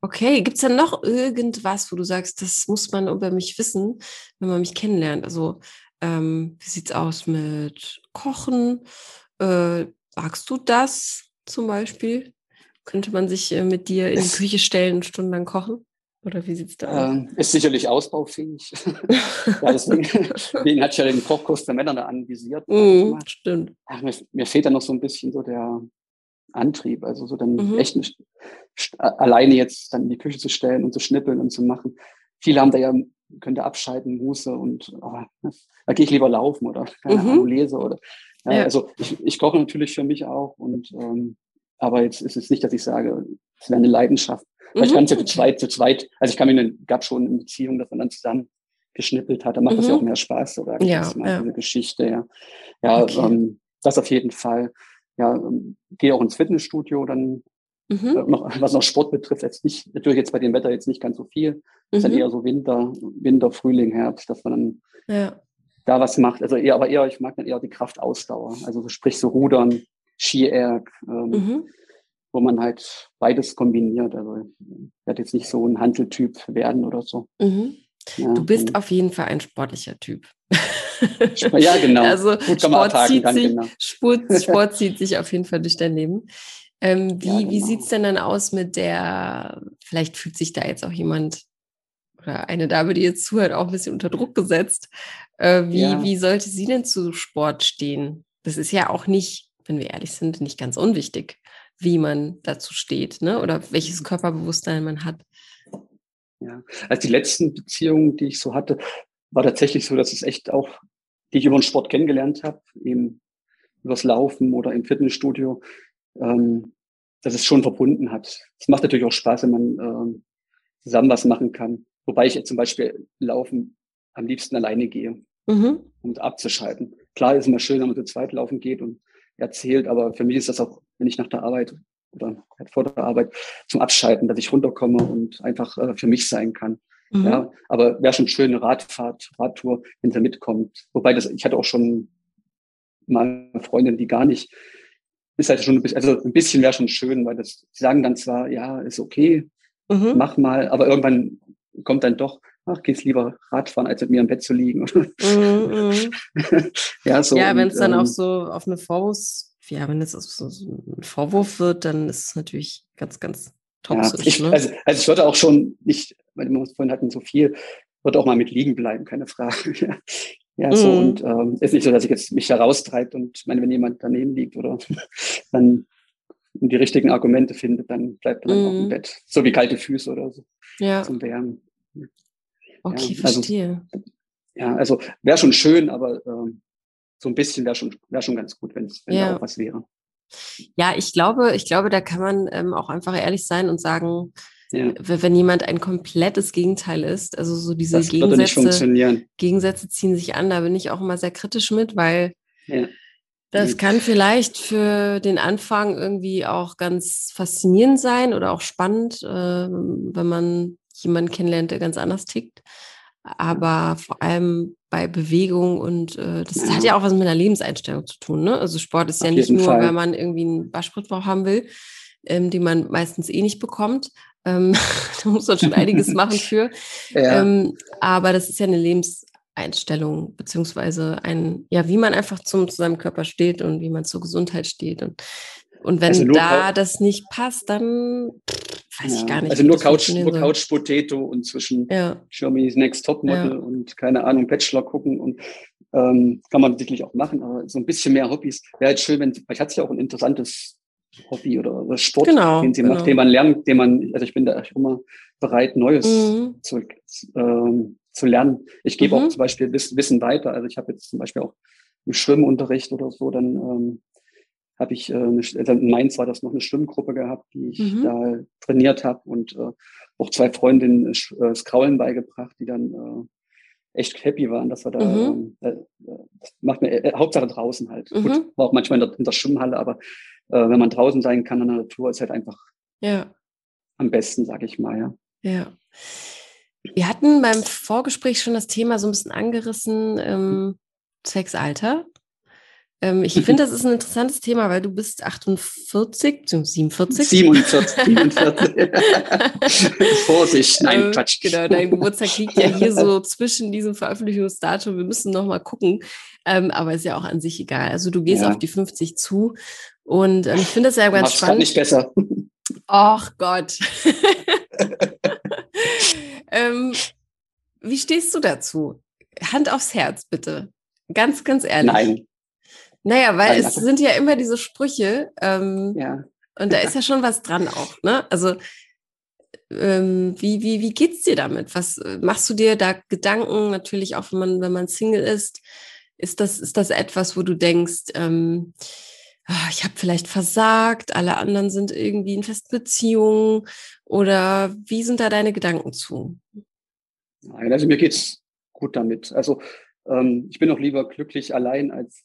Okay, gibt es denn noch irgendwas, wo du sagst, das muss man über mich wissen, wenn man mich kennenlernt? Also ähm, wie sieht es aus mit Kochen? Äh, magst du das zum Beispiel? Könnte man sich äh, mit dir in die Küche stellen und stundenlang kochen? Oder wie sieht es da aus? Ähm, ist sicherlich ausbaufähig. ja, deswegen, deswegen hat ich ja den Kochkurs der Männer da anvisiert. Mm, stimmt. Ach, mir, mir, fehlt da noch so ein bisschen so der Antrieb. Also so dann mhm. echt alleine jetzt dann in die Küche zu stellen und zu schnippeln und zu machen. Viele haben da ja könnte abschalten, Muße und oh, da gehe ich lieber laufen oder keine mhm. Ahnung, lese oder ja, ja. also ich, ich koche natürlich für mich auch und ähm, aber jetzt ist es nicht, dass ich sage, es wäre eine Leidenschaft. Mhm. Ich kann es ja zu zweit, zu zweit, also ich kann mir gab schon eine Beziehung, dass man dann zusammen geschnippelt hat, da macht mhm. das ja auch mehr Spaß, ich ja, ja. diese Geschichte, ja. Ja, okay. ähm, das auf jeden Fall. Ja, ähm, gehe auch ins Fitnessstudio dann Mhm. Äh, noch, was noch Sport betrifft, jetzt nicht, natürlich jetzt bei dem Wetter jetzt nicht ganz so viel. Mhm. ist dann eher so Winter, Winter, Frühling, Herbst, dass man dann ja. da was macht. Also eher, aber eher, ich mag dann eher die Kraftausdauer. Also so, sprich so Rudern, Ski-Erg, ähm, mhm. wo man halt beides kombiniert. Also ich werde jetzt nicht so ein Handeltyp werden oder so. Mhm. Ja, du bist auf jeden Fall ein sportlicher Typ. Ja, genau. Also Sport, zieht sich, genau. Sport, Sport zieht sich auf jeden Fall durch dein Leben. Ähm, wie ja, genau. wie sieht es denn dann aus mit der, vielleicht fühlt sich da jetzt auch jemand oder eine Dame, die jetzt zuhört, auch ein bisschen unter Druck gesetzt. Äh, wie, ja. wie sollte sie denn zu Sport stehen? Das ist ja auch nicht, wenn wir ehrlich sind, nicht ganz unwichtig, wie man dazu steht, ne? Oder welches mhm. Körperbewusstsein man hat. Ja, also die letzten Beziehungen, die ich so hatte, war tatsächlich so, dass es echt auch, die ich über den Sport kennengelernt habe, eben übers Laufen oder im Fitnessstudio, ähm, dass es schon verbunden hat. Es macht natürlich auch Spaß, wenn man ähm, zusammen was machen kann. Wobei ich jetzt zum Beispiel laufen am liebsten alleine gehe, mhm. um abzuschalten. Klar ist es immer schön, wenn man zu zweit laufen geht und erzählt, aber für mich ist das auch, wenn ich nach der Arbeit oder halt vor der Arbeit zum Abschalten, dass ich runterkomme und einfach äh, für mich sein kann. Mhm. Ja, aber wäre schon schön, eine Radfahrt, Radtour, wenn sie mitkommt. Wobei das, ich hatte auch schon mal eine Freundin, die gar nicht ist halt schon ein bisschen, also ein bisschen wäre schon schön, weil das, sie sagen dann zwar, ja, ist okay, mhm. mach mal, aber irgendwann kommt dann doch, ach, gehst lieber Radfahren, als mit mir im Bett zu liegen. Mhm, mhm. ja, so. Ja, wenn es dann ähm, auch so auf eine Vorwurf, ja, wenn es so ein Vorwurf wird, dann ist es natürlich ganz, ganz toxisch. Ja, ich, ne? also, also ich würde auch schon nicht, weil wir vorhin hatten so viel, würde auch mal mit liegen bleiben, keine Frage. Ja, so mhm. und ähm, ist nicht so, dass ich jetzt mich heraustreibt und meine, wenn jemand daneben liegt oder dann die richtigen Argumente findet, dann bleibt er dann mhm. auch im Bett. So wie kalte Füße oder so. Ja. Zum Wärmen. Okay, ja, also, verstehe. Ja, also wäre schon schön, aber ähm, so ein bisschen wäre schon, wär schon ganz gut, wenn ja. da auch was wäre. Ja, ich glaube, ich glaube, da kann man ähm, auch einfach ehrlich sein und sagen, ja. wenn jemand ein komplettes Gegenteil ist, also so diese das Gegensätze, Gegensätze ziehen sich an, da bin ich auch immer sehr kritisch mit, weil ja. das kann vielleicht für den Anfang irgendwie auch ganz faszinierend sein oder auch spannend, äh, wenn man jemanden kennenlernt, der ganz anders tickt. Aber vor allem bei Bewegung und äh, das ja. hat ja auch was mit einer Lebenseinstellung zu tun. Ne? Also Sport ist Auf ja nicht nur, Fall. weil man irgendwie einen Waschbrettbauch haben will, ähm, den man meistens eh nicht bekommt. Ähm, da muss man schon einiges machen für. Ja. Ähm, aber das ist ja eine Lebenseinstellung, beziehungsweise ein, ja, wie man einfach zum, zu seinem Körper steht und wie man zur Gesundheit steht. Und und wenn also da das nicht passt, dann weiß ja, ich gar nicht. Also nur Couch, nur Couch Potato und zwischen ja. Germany's Next Topmodel ja. und keine Ahnung, Bachelor gucken und ähm, kann man sicherlich auch machen, aber so ein bisschen mehr Hobbys wäre halt schön, wenn, vielleicht hat sie ja auch ein interessantes Hobby oder, oder Sport, genau, den sie genau. macht, den man lernt, den man, also ich bin da immer bereit, Neues mhm. zu, ähm, zu lernen. Ich gebe mhm. auch zum Beispiel Wissen weiter. Also ich habe jetzt zum Beispiel auch im Schwimmunterricht oder so, dann ähm, habe ich, äh, eine, also in Mainz war das noch eine Schwimmgruppe gehabt, die ich mhm. da trainiert habe und äh, auch zwei Freundinnen äh, das Kraulen beigebracht, die dann äh, echt happy waren, dass wir da, mhm. äh, das macht mir äh, Hauptsache draußen halt. Mhm. Gut, war auch manchmal in der, in der Schwimmhalle, aber äh, wenn man draußen sein kann in der Natur, ist halt einfach ja. am besten, sag ich mal, ja. Ja. Wir hatten beim Vorgespräch schon das Thema so ein bisschen angerissen, ähm, Sexalter. Ähm, ich finde, das ist ein interessantes Thema, weil du bist 48, 47. 47, 47. Vorsicht, nein, ähm, Quatsch. Genau, dein Geburtstag liegt ja hier so zwischen diesem Veröffentlichungsdatum. Wir müssen noch mal gucken. Ähm, aber ist ja auch an sich egal. Also du gehst ja. auf die 50 zu. Und ähm, ich finde das ja ganz Mach's spannend. nicht besser. Ach Gott. ähm, wie stehst du dazu? Hand aufs Herz, bitte. Ganz, ganz ehrlich. Nein. Naja, weil es sind ja immer diese Sprüche. Ähm, ja. Und da ist ja schon was dran auch, ne? Also ähm, wie, wie, wie geht's dir damit? Was äh, machst du dir da Gedanken? Natürlich auch, wenn man, wenn man Single ist, ist das, ist das etwas, wo du denkst, ähm, ich habe vielleicht versagt, alle anderen sind irgendwie in festen Beziehungen oder wie sind da deine Gedanken zu? Nein, also mir geht's gut damit. Also ähm, ich bin auch lieber glücklich allein als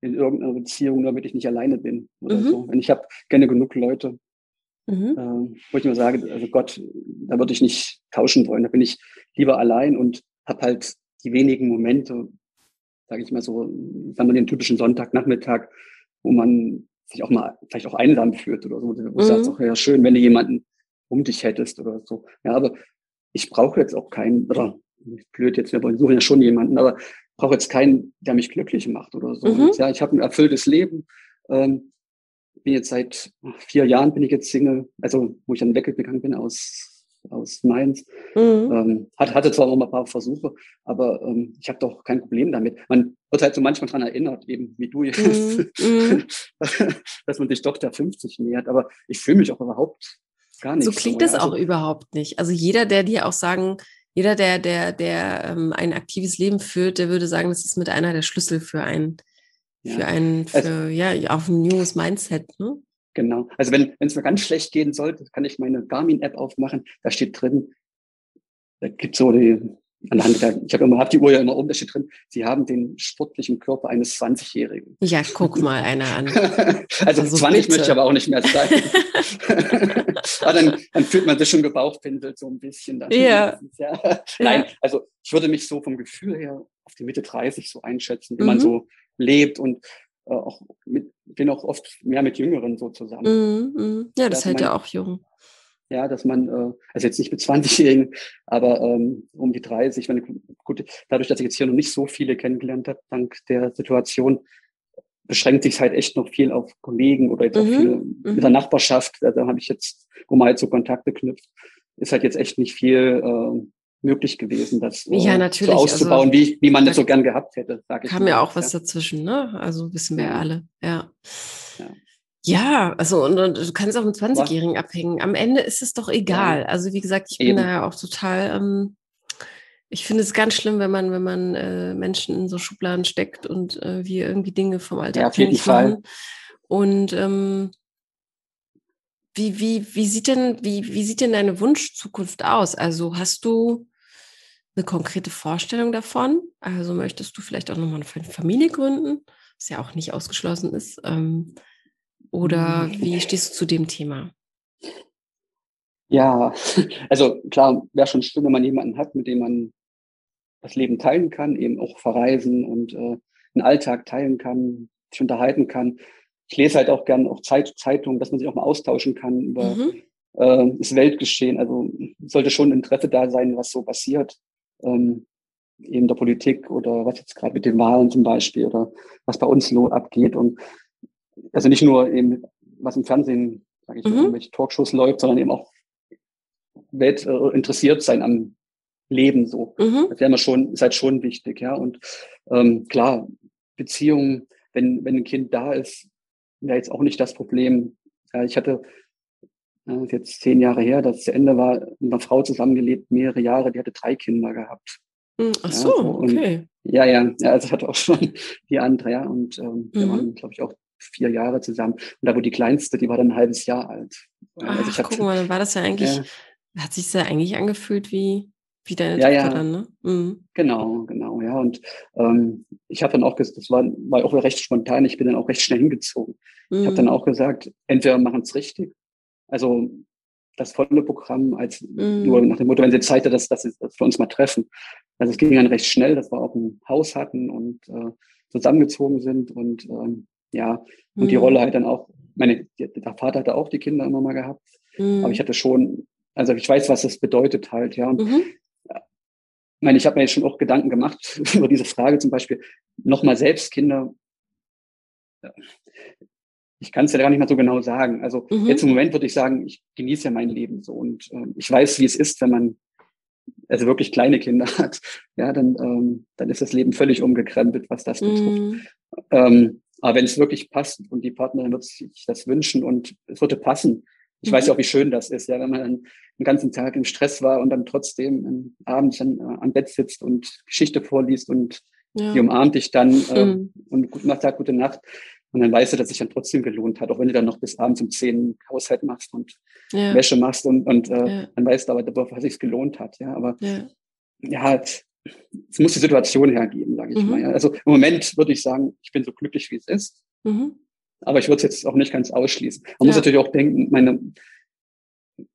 in irgendeiner Beziehung, damit ich nicht alleine bin oder mhm. so. Und ich habe gerne genug Leute, mhm. äh, wo ich mir sage, also Gott, da würde ich nicht tauschen wollen. Da bin ich lieber allein und habe halt die wenigen Momente, sage ich mal so, sagen wir den typischen Sonntagnachmittag, wo man sich auch mal vielleicht auch einsam fühlt oder so, wo mhm. du sagst, auch ja schön, wenn du jemanden um dich hättest oder so. Ja, aber ich brauche jetzt auch keinen, oder blöd jetzt, wir suchen ja schon jemanden, aber brauche jetzt keinen, der mich glücklich macht oder so. Mhm. ja, ich habe ein erfülltes Leben. Ähm, bin jetzt seit vier Jahren bin ich jetzt Single, also wo ich dann weggegangen bin aus, aus Mainz. Mhm. Ähm, hat, hatte zwar noch mal ein paar Versuche, aber ähm, ich habe doch kein Problem damit. Man wird halt so manchmal dran erinnert, eben wie du jetzt, mhm. dass man sich doch der 50 nähert. Aber ich fühle mich auch überhaupt gar nicht. So klingt so, das ja. auch also, überhaupt nicht. Also jeder, der dir auch sagen jeder, der, der, der ähm, ein aktives Leben führt, der würde sagen, das ist mit einer der Schlüssel für ein, ja. für ein, für, also, ja, auf ein neues Mindset, ne? Genau. Also wenn es mir ganz schlecht gehen sollte, kann ich meine Garmin-App aufmachen. Da steht drin, da gibt so die, anhand der, ich habe immer, hab die Uhr ja immer um, da steht drin, Sie haben den sportlichen Körper eines 20-Jährigen. Ja, guck mal einer an. also, also 20 bitte. möchte ich aber auch nicht mehr sein. aber dann, dann fühlt man sich schon gebauchpinselt so ein bisschen. Dann ja. ja. Nein, also ich würde mich so vom Gefühl her auf die Mitte 30 so einschätzen, wie mhm. man so lebt und äh, auch mit, bin auch oft mehr mit Jüngeren so zusammen. Mhm, mhm. Ja, das hält ja auch jung ja, dass man, äh, also jetzt nicht mit 20-Jährigen, aber ähm, um die 30, wenn, gut, dadurch, dass ich jetzt hier noch nicht so viele kennengelernt habe, dank der Situation, beschränkt sich halt echt noch viel auf Kollegen oder jetzt mhm. auch viel mhm. mit der Nachbarschaft. Da, da habe ich jetzt, wo man halt so Kontakte knüpft, ist halt jetzt echt nicht viel, äh, möglich gewesen, das ja, natürlich. so auszubauen, also, wie, wie man das so gern gehabt hätte, sage ich. Kam ja auch was ja. dazwischen, ne? Also wissen wir ja. alle, ja. ja. Ja, also und, und, du kannst auch mit 20-Jährigen abhängen. Am Ende ist es doch egal. Also wie gesagt, ich bin da ja auch total, ähm, ich finde es ganz schlimm, wenn man, wenn man äh, Menschen in so Schubladen steckt und äh, wir irgendwie Dinge vom Alter ja, auf jeden Fall. Und ähm, wie, wie, wie sieht denn, wie, wie sieht denn deine Wunschzukunft aus? Also hast du eine konkrete Vorstellung davon? Also möchtest du vielleicht auch nochmal eine Familie gründen, was ja auch nicht ausgeschlossen ist? Ähm, oder mhm. wie stehst du zu dem Thema? Ja, also klar, wäre schon schön, wenn man jemanden hat, mit dem man das Leben teilen kann, eben auch verreisen und äh, einen Alltag teilen kann, sich unterhalten kann ich lese halt auch gern auch Zeit, Zeitungen, dass man sich auch mal austauschen kann über mhm. äh, das Weltgeschehen. Also sollte schon Interesse da sein, was so passiert. Ähm, eben der Politik oder was jetzt gerade mit den Wahlen zum Beispiel oder was bei uns abgeht. Und also nicht nur eben, was im Fernsehen, sage ich mhm. mal, welche Talkshows läuft, sondern eben auch Welt äh, interessiert sein am Leben so. Mhm. Das wäre mir schon, ist halt schon wichtig, ja. Und ähm, klar, Beziehungen, wenn, wenn ein Kind da ist, ja jetzt auch nicht das Problem. Ich hatte äh, jetzt zehn Jahre her, dass es zu Ende war, mit einer Frau zusammengelebt, mehrere Jahre, die hatte drei Kinder gehabt. Hm, ach so, ja, und, okay. Ja, ja, ja, also ich hatte auch schon die andere, ja, und ähm, wir mhm. waren, glaube ich, auch vier Jahre zusammen. Und da wo die kleinste, die war dann ein halbes Jahr alt. Ach, also ich hatte, guck mal, dann war das ja eigentlich, äh, hat sich ja eigentlich angefühlt wie, wie deine ja, Tochter ja. dann, ne? Mhm. Genau, genau, ja. Und ähm, ich habe dann auch gesagt, das war, war auch recht spontan, ich bin dann auch recht schnell hingezogen. Mhm. Ich habe dann auch gesagt, entweder machen es richtig, also das volle Programm, als mhm. nur nach dem Motto, wenn sie Zeit hat, dass, dass, dass wir uns mal treffen. Also es ging dann recht schnell, dass wir auch ein Haus hatten und äh, zusammengezogen sind und ähm, ja, und die mhm. Rolle halt dann auch, meine, der Vater hatte auch die Kinder immer mal gehabt, aber ich mhm. hatte schon, also ich weiß, was das bedeutet halt, ja. Und mhm. Ich meine, ich habe mir jetzt schon auch Gedanken gemacht über diese Frage zum Beispiel, nochmal selbst Kinder. Ich kann es ja gar nicht mal so genau sagen. Also mhm. jetzt im Moment würde ich sagen, ich genieße ja mein Leben so und äh, ich weiß, wie es ist, wenn man also wirklich kleine Kinder hat. Ja, dann, ähm, dann ist das Leben völlig umgekrempelt, was das betrifft. Mhm. Ähm, aber wenn es wirklich passt und die Partnerin wird sich das wünschen und es würde passen, ich mhm. weiß ja auch, wie schön das ist, ja, wenn man dann den ganzen Tag im Stress war und dann trotzdem abends dann äh, am Bett sitzt und Geschichte vorliest und ja. die umarmt dich dann äh, mhm. und gut, macht gute Nacht. Und dann weißt du, dass sich dann trotzdem gelohnt hat, auch wenn du dann noch bis abends um zehn Haushalt machst und ja. Wäsche machst und, und äh, ja. dann weißt du aber, dass sich gelohnt hat. Ja, aber ja, ja es muss die Situation hergeben, sage ich mhm. mal. Also im Moment würde ich sagen, ich bin so glücklich, wie es ist. Mhm. Aber ich würde es jetzt auch nicht ganz ausschließen. Man ja. muss natürlich auch denken, meine,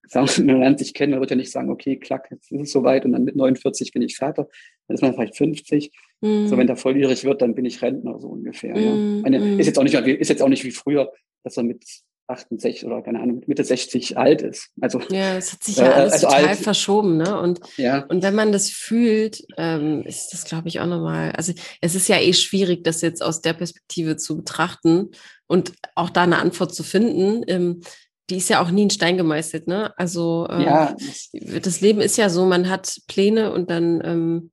sagen, man lernt sich kennen, man wird ja nicht sagen, okay, klack, jetzt ist es soweit und dann mit 49 bin ich Vater, dann ist man vielleicht 50. Mhm. So, wenn der volljährig wird, dann bin ich Rentner, so ungefähr. Mhm. Ja. Meine, mhm. ist jetzt auch nicht, ist jetzt auch nicht wie früher, dass er mit 68 oder keine Ahnung, Mitte 60 alt ist. Also, ja, es hat sich ja äh, alles also total alt. verschoben, ne? Und, ja. und wenn man das fühlt, ähm, ist das, glaube ich, auch nochmal, also es ist ja eh schwierig, das jetzt aus der Perspektive zu betrachten und auch da eine Antwort zu finden. Ähm, die ist ja auch nie in Stein gemeißelt, ne? Also äh, ja. das Leben ist ja so, man hat Pläne und dann ähm,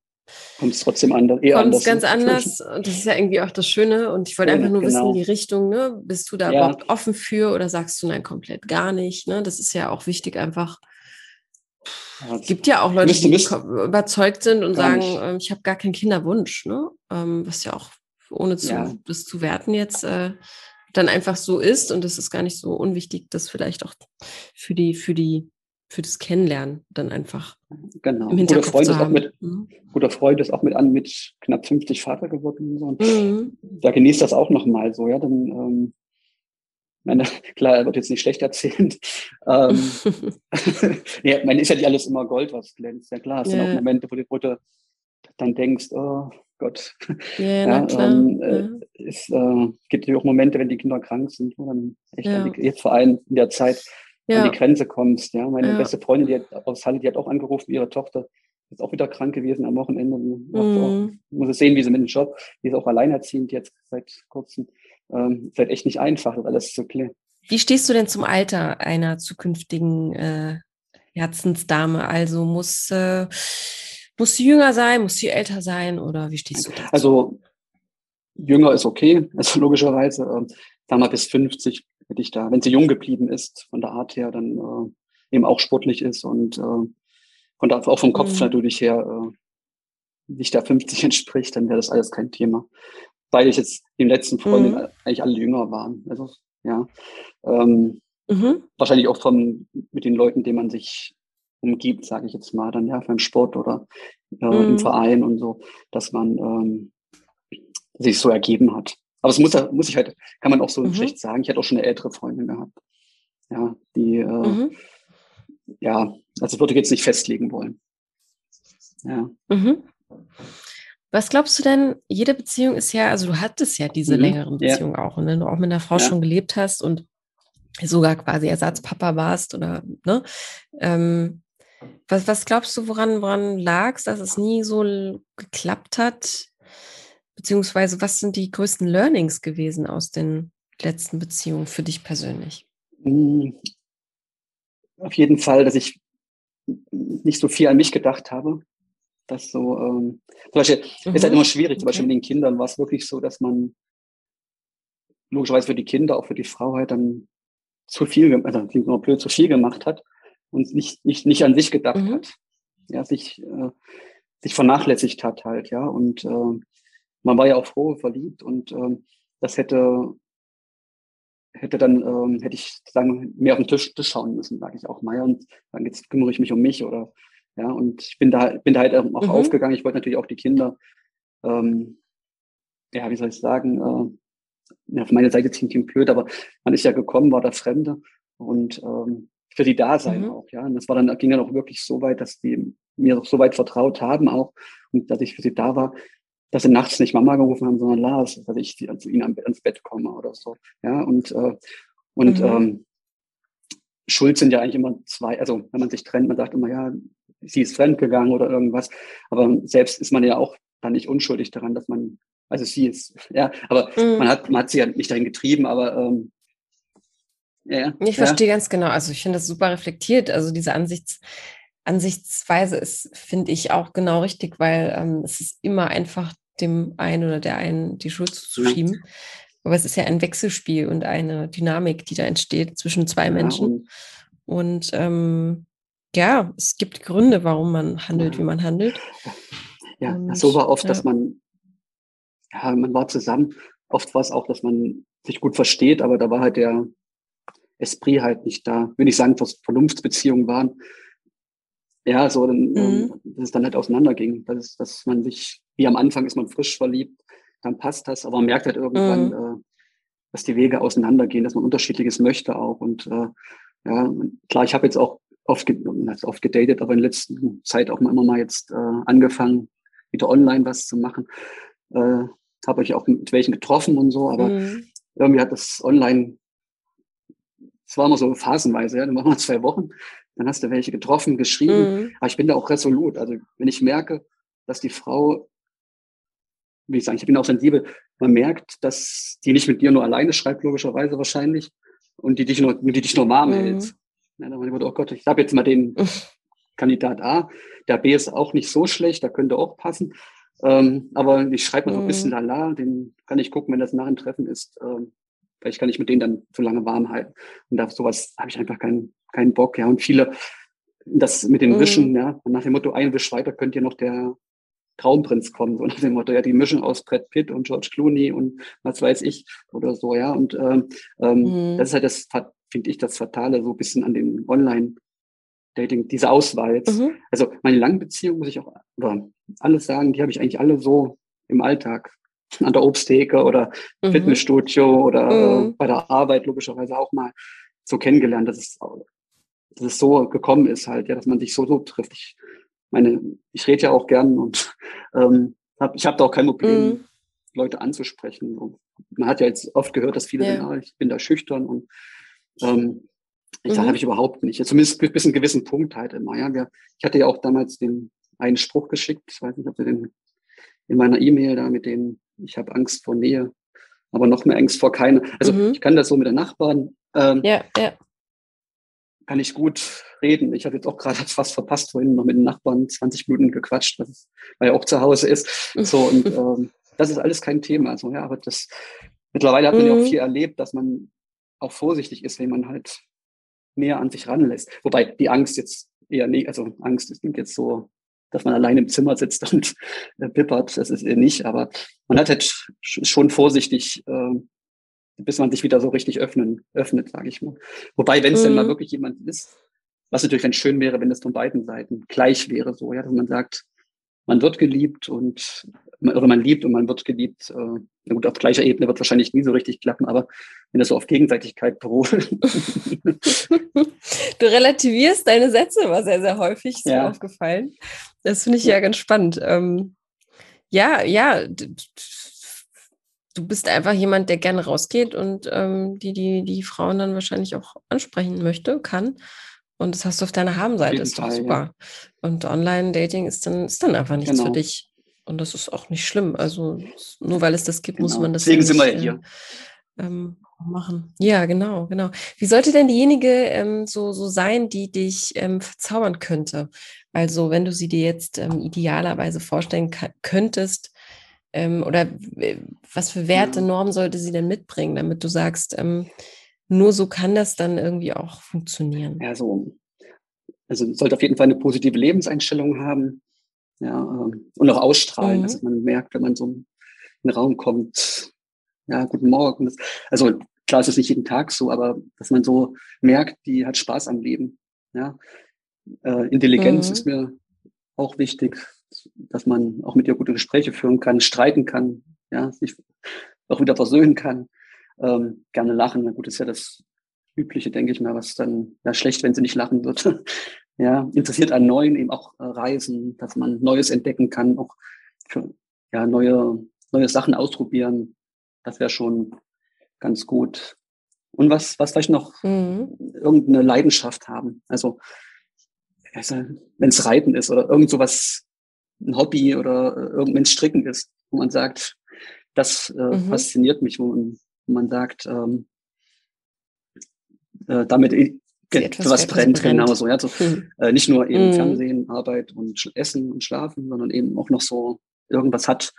kommt es trotzdem anders. Kommt es ganz anders. Und das ist ja irgendwie auch das Schöne. Und ich wollte ja, einfach nur genau. wissen, die Richtung, ne? Bist du da ja. überhaupt offen für oder sagst du nein, komplett gar nicht? Ne? Das ist ja auch wichtig, einfach. Es gibt ja auch Leute, müsste, die überzeugt sind und gar sagen, äh, ich habe gar keinen Kinderwunsch, ne? Ähm, was ja auch ohne zu, ja. das zu werten jetzt äh, dann einfach so ist. Und es ist gar nicht so unwichtig, das vielleicht auch für die, für die für das Kennenlernen dann einfach genau. im Hinterkopf guter Freund zu haben. Ist auch mit, mhm. Guter Freund ist auch mit an mit knapp 50 Vater geworden. So. Mhm. Da genießt das auch nochmal so, ja. Dann, ähm, meine, klar, er wird jetzt nicht schlecht erzählt. ähm, ja, meine, ist ja nicht alles immer Gold, was glänzt. Ja klar, es ja. sind auch Momente, wo du, wo du dann denkst, oh Gott. Ja, ja, ähm, ja. Äh, es äh, gibt ja auch Momente, wenn die Kinder krank sind, wo dann echt ja. jetzt vor allem in der Zeit ja. an die Grenze kommst. Ja, meine ja. beste Freundin, die hat aus Halle, die hat auch angerufen, ihre Tochter ist auch wieder krank gewesen am Wochenende. Mhm. muss es sehen, wie sie mit dem Job, die ist auch alleinerziehend jetzt seit kurzem. Ähm, ist halt echt nicht einfach, das alles zu klären. Wie stehst du denn zum Alter einer zukünftigen äh, Herzensdame? Also muss äh, Muss sie jünger sein, muss sie älter sein oder wie stehst du dazu? Also jünger ist okay, also logischerweise. Äh, sagen wir bis 50 hätte ich da, wenn sie jung geblieben ist, von der Art her, dann äh, eben auch sportlich ist und äh, von da auch vom Kopf mhm. natürlich her äh, nicht der 50 entspricht, dann wäre das alles kein Thema. Weil ich jetzt im letzten Freundin mhm. eigentlich alle jünger waren. Also ja. Ähm, mhm. Wahrscheinlich auch von mit den Leuten, denen man sich umgibt, sage ich jetzt mal, dann ja beim Sport oder äh, im mhm. Verein und so, dass man ähm, sich so ergeben hat. Aber es muss, muss ich halt, kann man auch so mhm. schlecht sagen. Ich hatte auch schon eine ältere Freundin gehabt. Ja, die, äh, mhm. ja, also würde ich jetzt nicht festlegen wollen. Ja. Mhm. Was glaubst du denn, jede Beziehung ist ja, also du hattest ja diese mhm. längeren Beziehungen ja. auch. Und wenn du auch mit einer Frau ja. schon gelebt hast und sogar quasi Ersatzpapa warst oder, ne? Ähm, was, was glaubst du, woran, woran lag es, dass es nie so geklappt hat? Beziehungsweise, was sind die größten Learnings gewesen aus den letzten Beziehungen für dich persönlich? Hm. Auf jeden Fall, dass ich nicht so viel an mich gedacht habe. Das so, ähm, zum Beispiel, mhm. ist halt mhm. immer schwierig. Zum okay. Beispiel mit den Kindern war es wirklich so, dass man logischerweise für die Kinder, auch für die Frau halt dann zu viel, also klingt immer blöd, zu viel gemacht hat und nicht, nicht, nicht an sich gedacht mhm. hat. Ja, sich, äh, sich vernachlässigt hat halt, ja. Und äh, man war ja auch froh, verliebt und ähm, das hätte hätte dann, ähm, hätte ich sagen, mehr auf den Tisch, Tisch schauen müssen, sage ich auch mal. Und dann jetzt kümmere ich mich um mich oder ja, und ich bin da, bin da halt auch mhm. aufgegangen. Ich wollte natürlich auch die Kinder, ähm, ja, wie soll ich sagen, äh, ja, auf meine Seite ziehen klingt blöd, aber man ist ja gekommen, war der Fremde und ähm, für die da sein mhm. auch, ja. Und das war dann, ging dann auch wirklich so weit, dass die mir so weit vertraut haben auch und dass ich für sie da war, dass sie nachts nicht Mama gerufen haben, sondern Lars, dass ich zu also ihnen ans Bett komme oder so. Ja, und, äh, und mhm. ähm, Schuld sind ja eigentlich immer zwei, also wenn man sich trennt, man sagt immer, ja, sie ist fremdgegangen oder irgendwas, aber selbst ist man ja auch dann nicht unschuldig daran, dass man, also sie ist, ja, aber mhm. man hat, man hat sie ja nicht dahin getrieben, aber ähm, ja. Ich verstehe ja. ganz genau. Also ich finde das super reflektiert. Also diese Ansichts, Ansichtsweise ist, finde ich, auch genau richtig, weil ähm, es ist immer einfach dem einen oder der einen die Schuld zuzuschieben. Ja. Aber es ist ja ein Wechselspiel und eine Dynamik, die da entsteht zwischen zwei Menschen. und ähm, ja, es gibt Gründe, warum man handelt, wie man handelt. Ja, und, so war oft, ja. dass man, ja, man war zusammen. Oft war es auch, dass man sich gut versteht, aber da war halt der Esprit halt nicht da. Will ich sagen, dass Vernunftsbeziehungen waren. Ja, so, dann, ähm, mhm. dass es dann halt auseinanderging. Dass, dass man sich, wie am Anfang ist man frisch verliebt, dann passt das, aber man merkt halt irgendwann, mhm. äh, dass die Wege auseinandergehen, dass man unterschiedliches möchte auch. Und äh, ja, klar, ich habe jetzt auch oft, oft gedatet, aber in letzter Zeit auch immer mal jetzt äh, angefangen, wieder online was zu machen. Äh, habe ich auch mit welchen getroffen und so, aber mhm. irgendwie hat das online, es war immer so phasenweise, ja, dann machen wir zwei Wochen, dann hast du welche getroffen, geschrieben, mhm. aber ich bin da auch resolut. Also wenn ich merke, dass die Frau, wie ich sagen, ich bin auch sensibel, man merkt, dass die nicht mit dir nur alleine schreibt, logischerweise wahrscheinlich, und die dich nur, die dich nur warm mhm. hält. Ja, dann wurde, oh Gott, ich habe jetzt mal den Kandidat A, der B ist auch nicht so schlecht, da könnte auch passen. Ähm, aber ich schreibe mal so ein bisschen mhm. lala, den kann ich gucken, wenn das nach dem Treffen ist. Ähm, vielleicht kann ich mit denen dann zu lange warm halten. Und auf sowas habe ich einfach keinen, keinen Bock. Ja, und viele, das mit dem Wischen, mhm. ja, nach dem Motto, ein Wisch weiter könnt ihr noch der Traumprinz kommen, so nach dem Motto, ja, die mischen aus Brad Pitt und George Clooney und was weiß ich oder so, ja. Und ähm, ähm mhm. das ist halt das finde ich das Fatale so ein bisschen an den Online-Dating, diese Auswahl jetzt. Mhm. Also meine langen Beziehungen muss ich auch, oder alles sagen, die habe ich eigentlich alle so im Alltag. An der Obsttheke oder mhm. Fitnessstudio oder äh, bei der Arbeit logischerweise auch mal so kennengelernt, dass es, dass es so gekommen ist halt, ja, dass man sich so, so trifft. Ich meine, ich rede ja auch gern und ähm, hab, ich habe da auch kein Problem, mhm. Leute anzusprechen. Und man hat ja jetzt oft gehört, dass viele ja. sagen, ah, ich bin da schüchtern und ähm, ich mhm. habe ich überhaupt nicht. Zumindest bis einen gewissen Punkt halt immer. Ja. Ich hatte ja auch damals den einen Spruch geschickt. Ich weiß nicht, ob du den in meiner E-Mail da mit dem, ich habe Angst vor Nähe, aber noch mehr Angst vor keiner. Also mhm. ich kann das so mit den Nachbarn. Ähm, ja, ja. Kann ich gut reden. Ich habe jetzt auch gerade fast verpasst, vorhin noch mit den Nachbarn 20 Minuten gequatscht, weil er auch zu Hause ist. So, und ähm, das ist alles kein Thema. Also, ja, aber das, mittlerweile hat man mhm. ja auch mhm. viel erlebt, dass man auch vorsichtig ist, wenn man halt mehr an sich ranlässt. Wobei die Angst jetzt eher nicht, also Angst, klingt jetzt so, dass man allein im Zimmer sitzt und äh, pippert, das ist eher nicht, aber man hat halt schon vorsichtig, äh, bis man sich wieder so richtig öffnen, öffnet, sage ich mal. Wobei, wenn es mhm. denn mal mhm. wirklich jemand ist, was natürlich dann schön wäre, wenn es von beiden Seiten gleich wäre, so, ja, dass man sagt, man wird geliebt und oder man liebt und man wird geliebt. Äh, gut, auf gleicher Ebene wird wahrscheinlich nie so richtig klappen, aber wenn das so auf Gegenseitigkeit beruht. du relativierst deine Sätze immer sehr, sehr häufig, ist ja. mir aufgefallen. Das finde ich ja. ja ganz spannend. Ähm, ja, ja, du bist einfach jemand, der gerne rausgeht und ähm, die, die, die Frauen dann wahrscheinlich auch ansprechen möchte, kann. Und das hast du auf deiner Habenseite, ist doch super. Ja. Und Online-Dating ist dann, ist dann einfach nichts genau. für dich. Und das ist auch nicht schlimm. Also nur weil es das gibt, genau. muss man das Deswegen nicht, sind wir hier. Ähm, machen. Ja, genau, genau. Wie sollte denn diejenige ähm, so, so sein, die dich ähm, verzaubern könnte? Also wenn du sie dir jetzt ähm, idealerweise vorstellen könntest, ähm, oder was für Werte. Normen sollte sie denn mitbringen, damit du sagst, ähm, nur so kann das dann irgendwie auch funktionieren. Ja, so. Also sollte auf jeden Fall eine positive Lebenseinstellung haben. Ja, ähm, und auch ausstrahlen, mhm. dass man merkt, wenn man so in den Raum kommt, ja, guten Morgen. Also klar ist es nicht jeden Tag so, aber dass man so merkt, die hat Spaß am Leben. Ja, äh, Intelligenz mhm. ist mir auch wichtig, dass man auch mit ihr gute Gespräche führen kann, streiten kann, ja, sich auch wieder versöhnen kann ähm, gerne lachen. Na gut, ist ja das Übliche, denke ich mal, was dann ja schlecht, wenn sie nicht lachen wird. ja, interessiert an Neuen eben auch äh, Reisen, dass man Neues entdecken kann, auch für, ja, neue, neue Sachen ausprobieren. Das wäre schon ganz gut. Und was, was vielleicht noch mhm. irgendeine Leidenschaft haben. Also, also wenn es Reiten ist oder irgend sowas, ein Hobby oder äh, es Stricken ist, wo man sagt, das äh, mhm. fasziniert mich, wo man man sagt, ähm, äh, damit etwas was brennt, brennt, genau so. Ja, so hm. äh, nicht nur eben hm. Fernsehen, Arbeit und Essen und Schlafen, sondern eben auch noch so irgendwas hat,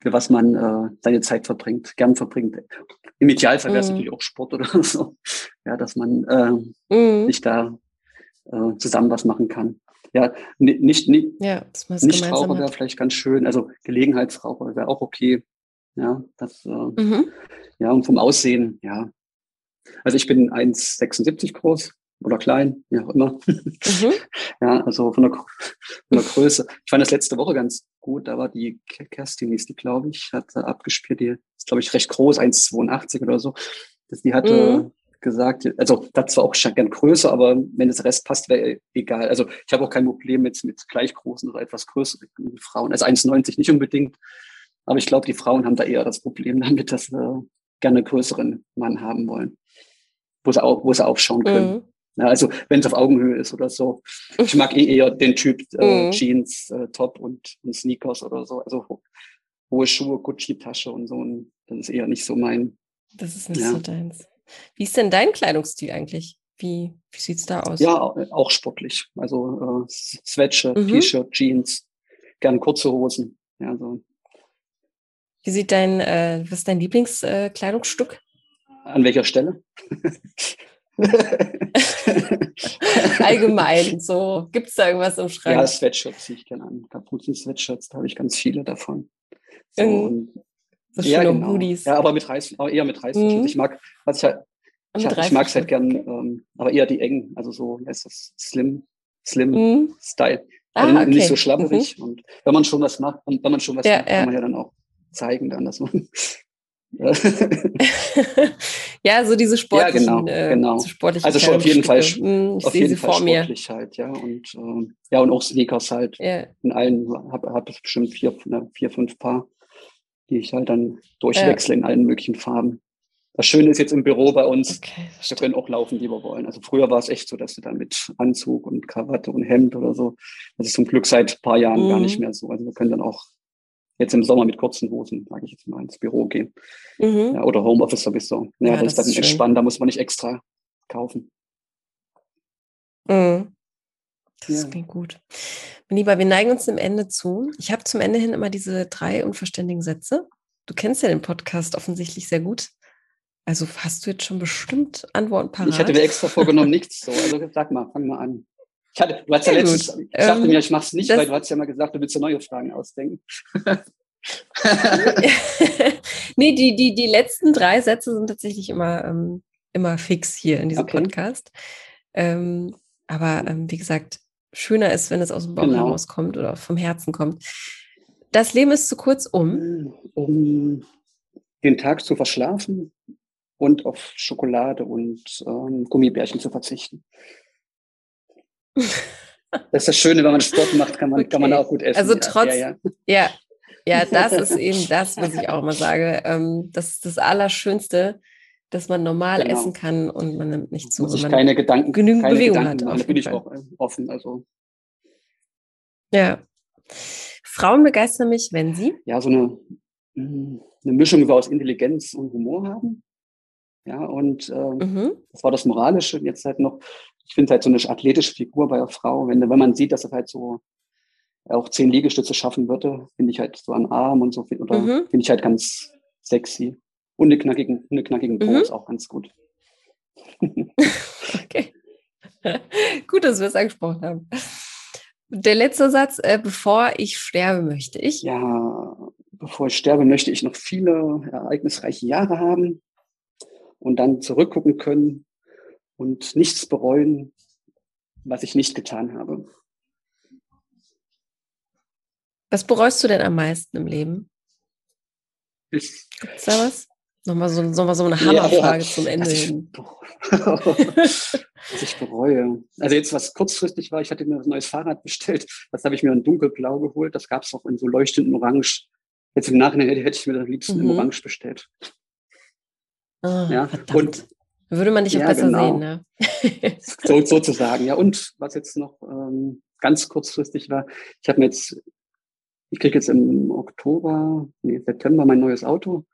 für was man äh, seine Zeit verbringt, gern verbringt. Im Idealfall wäre es hm. natürlich auch Sport oder so, ja, dass man äh, hm. sich da äh, zusammen was machen kann. Ja, nicht, nicht, ja, nicht Raucher wäre vielleicht ganz schön, also Gelegenheitsraucher wäre auch okay. Ja, das, äh, mhm. ja, und vom Aussehen, ja. Also ich bin 1,76 groß oder klein, wie auch immer. Mhm. ja, also von der, von der Größe. Ich fand das letzte Woche ganz gut. Da war die Kerstin, hieß die, glaube ich, hat abgespielt. Die ist, glaube ich, recht groß, 1,82 oder so. Das, die hatte mhm. Gesagt, also das war auch schon gern größer, aber wenn das Rest passt, wäre egal. Also ich habe auch kein Problem mit, mit gleich großen oder etwas größeren Frauen. Also 1,90 nicht unbedingt. Aber ich glaube, die Frauen haben da eher das Problem damit, dass sie gerne einen größeren Mann haben wollen, wo sie, auch, wo sie aufschauen können. Mhm. Ja, also wenn es auf Augenhöhe ist oder so. Ich mag eh eher den Typ äh, mhm. Jeans, äh, Top und, und, Sneakers oder so. Also hohe Schuhe, Gucci-Tasche und so. Und das ist eher nicht so mein. Das ist nicht ja. so deins. Wie ist denn dein Kleidungsstil eigentlich? Wie, wie sieht's da aus? Ja, auch sportlich. Also äh, Sweatshirt, mhm. T-Shirt, Jeans, gern kurze Hosen. Ja, so wie sieht dein, äh, was ist dein Lieblingskleidungsstück? Äh, An welcher Stelle? Allgemein, so. Gibt es da irgendwas im Schrank? Ja, Sweatshirts ziehe ich gerne an. Kapuzen-Sweatshirts, da habe ich ganz viele davon. So, mhm. So ja, genau. Hoodies. Ja, aber mit Reiß, aber eher mit Reißverschluss. Mhm. Ich mag, was ich halt, ich, ich mag es halt gern, ähm, aber eher die engen, also so, heißt das, Slim, Slim mhm. Style. Also ah, okay. nicht so schlabberig. Mhm. Und wenn man schon was macht, wenn man schon was ja, macht, kann man ja dann auch zeigen dann, dass man ja, so diese sportlichen, ja, genau, äh, genau. So sportlichen also schon auf jeden Fall, hm, auf jeden Fall sportlich mir. halt, ja und äh, ja und auch Sneakers halt. Yeah. In allen habe hab ich bestimmt vier, ne, vier, fünf Paar, die ich halt dann durchwechsle ja. in allen möglichen Farben. Das Schöne ist jetzt im Büro bei uns, okay, wir können auch laufen, wie wir wollen. Also früher war es echt so, dass du dann mit Anzug und Krawatte und Hemd oder so. Das ist zum Glück seit ein paar Jahren mhm. gar nicht mehr so. Also wir können dann auch jetzt im Sommer mit kurzen Hosen, sage ich jetzt mal, ins Büro gehen. Mhm. Ja, oder Homeoffice sowieso. Ja, ja das, ist dann entspannt, da muss man nicht extra kaufen. Mhm. Das ja. klingt gut. Mein Lieber, wir neigen uns dem Ende zu. Ich habe zum Ende hin immer diese drei unverständigen Sätze. Du kennst ja den Podcast offensichtlich sehr gut. Also hast du jetzt schon bestimmt Antworten parat? Ich hatte mir extra vorgenommen, nichts so. Also sag mal, fang mal an. Ich, hatte, du hast ja letztens, ich dachte ähm, mir, ich mache es nicht, weil du hast ja mal gesagt, du willst ja neue Fragen ausdenken. nee, die, die, die letzten drei Sätze sind tatsächlich immer, ähm, immer fix hier in diesem okay. Podcast. Ähm, aber ähm, wie gesagt, schöner ist, wenn es aus dem Bauch genau. herauskommt oder vom Herzen kommt. Das Leben ist zu kurz, um? Um den Tag zu verschlafen und auf Schokolade und ähm, Gummibärchen zu verzichten. Das ist das Schöne, wenn man Sport macht, kann man, okay. kann man auch gut essen. Also trotz, ja, ja, ja. ja, das ist eben das, was ich auch immer sage. Ähm, das ist das Allerschönste, dass man normal genau. essen kann und man nimmt nicht zu. Muss ich keine Gedanken, genügend keine Bewegung Gedanken hat. Da bin ich auch äh, offen. Also. Ja. Frauen begeistern mich, wenn sie? Ja, so eine, mm, eine Mischung aus Intelligenz und Humor haben. Ja, und äh, mhm. das war das Moralische. Und jetzt halt noch, ich finde halt so eine athletische Figur bei einer Frau, wenn, wenn man sieht, dass er halt so auch zehn Liegestütze schaffen würde, finde ich halt so am Arm und so, oder mhm. finde ich halt ganz sexy. Und eine knackigen, eine knackigen Po mhm. ist auch ganz gut. okay. gut, dass wir es angesprochen haben. Der letzte Satz, äh, bevor ich sterbe, möchte ich. Ja, bevor ich sterbe, möchte ich noch viele ereignisreiche Jahre haben und dann zurückgucken können und nichts bereuen, was ich nicht getan habe. Was bereust du denn am meisten im Leben? Gibt es da was? Nochmal so, nochmal so eine Hammerfrage ja, zum Ende hin. was ich bereue. Also jetzt, was kurzfristig war, ich hatte mir ein neues Fahrrad bestellt. Das habe ich mir in dunkelblau geholt. Das gab es auch in so leuchtenden Orange. Jetzt im Nachhinein hätte, hätte ich mir das am liebsten mhm. im Orange bestellt. Oh, ja. Verdammt. Und würde man dich auch ja, besser genau. sehen, ne? so, sozusagen, ja. Und was jetzt noch ähm, ganz kurzfristig war, ich habe mir jetzt, ich kriege jetzt im Oktober, nee, September mein neues Auto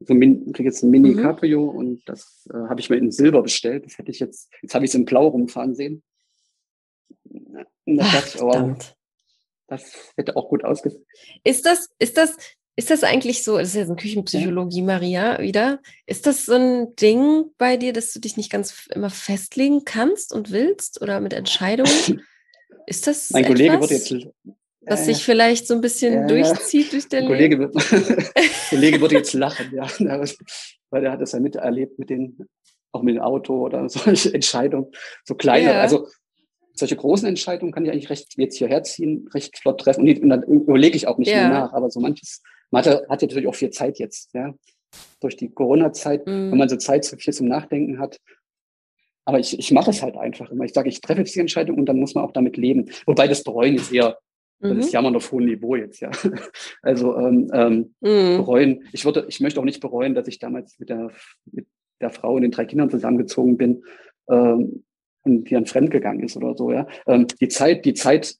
so ein, kriege jetzt ein Mini mhm. Cabrio und das äh, habe ich mir in Silber bestellt. Das hätte ich jetzt, jetzt habe ich es in Blau rumfahren sehen. Und das, Ach, dachte ich, oh, das hätte auch gut ausgesehen. Ist das, ist das, ist das eigentlich so, das ist ja so Küchenpsychologie, ja. Maria, wieder. Ist das so ein Ding bei dir, dass du dich nicht ganz immer festlegen kannst und willst oder mit Entscheidungen? Ist das mein etwas? Kollege wird jetzt was äh, sich vielleicht so ein bisschen äh, durchzieht durch den Kollege wird, Kollege wird jetzt lachen, ja, weil er hat das ja miterlebt mit den, auch mit dem Auto oder solche Entscheidungen, so kleine, ja. also solche großen Entscheidungen kann ich eigentlich recht jetzt hierher ziehen, recht flott treffen und, dann überlege ich auch nicht ja. mehr nach, aber so manches, man hat, hat ja natürlich auch viel Zeit jetzt, ja, durch die Corona-Zeit, mhm. wenn man so Zeit so viel zum Nachdenken hat, aber ich, ich mache es halt einfach immer. Ich sage, ich treffe jetzt die Entscheidung und dann muss man auch damit leben. Wobei das Bereuen ist eher das mhm. ist Jammern auf hohem Niveau jetzt, ja. Also ähm, ähm, mhm. bereuen. Ich würde, ich möchte auch nicht bereuen, dass ich damals mit der, mit der Frau und den drei Kindern zusammengezogen bin ähm, und die dann fremdgegangen ist oder so, ja. Ähm, die Zeit, die Zeit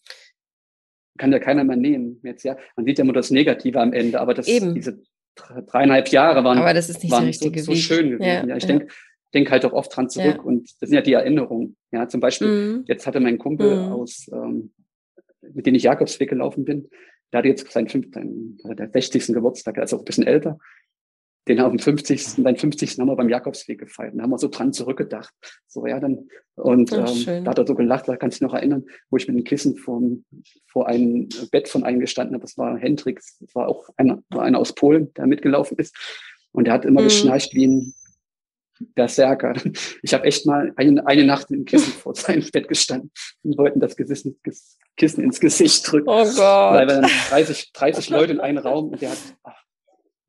kann ja keiner mehr nehmen jetzt, ja. Man sieht ja immer das Negative am Ende, aber das, Eben. diese dreieinhalb Jahre waren, aber das ist nicht waren so, so, schön gewesen. Ja, ja. ich ja. denke denk halt auch oft dran zurück ja. und das sind ja die Erinnerungen. Ja, zum Beispiel, mhm. jetzt hatte mein Kumpel mhm. aus ähm, mit denen ich Jakobsweg gelaufen bin, der hatte jetzt seinen, fünften, der 60. Geburtstag, also auch ein bisschen älter. Den haben 50. Seinen 50. haben wir beim Jakobsweg gefeiert. Da haben wir so dran zurückgedacht. So, ja, dann, und Ach, ähm, da hat er so gelacht, da kann ich noch erinnern, wo ich mit dem Kissen vom, vor einem Bett von einem gestanden habe. Das war Hendrix, das war auch einer, war einer aus Polen, der mitgelaufen ist. Und der hat immer mhm. geschnarcht wie ein, Berserker. Ich habe echt mal eine, eine Nacht im Kissen vor seinem Bett gestanden und wollten das Kissen, Kissen ins Gesicht drücken. Oh Gott. Weil wir dann 30, 30 Leute in einen Raum und der hat, ach,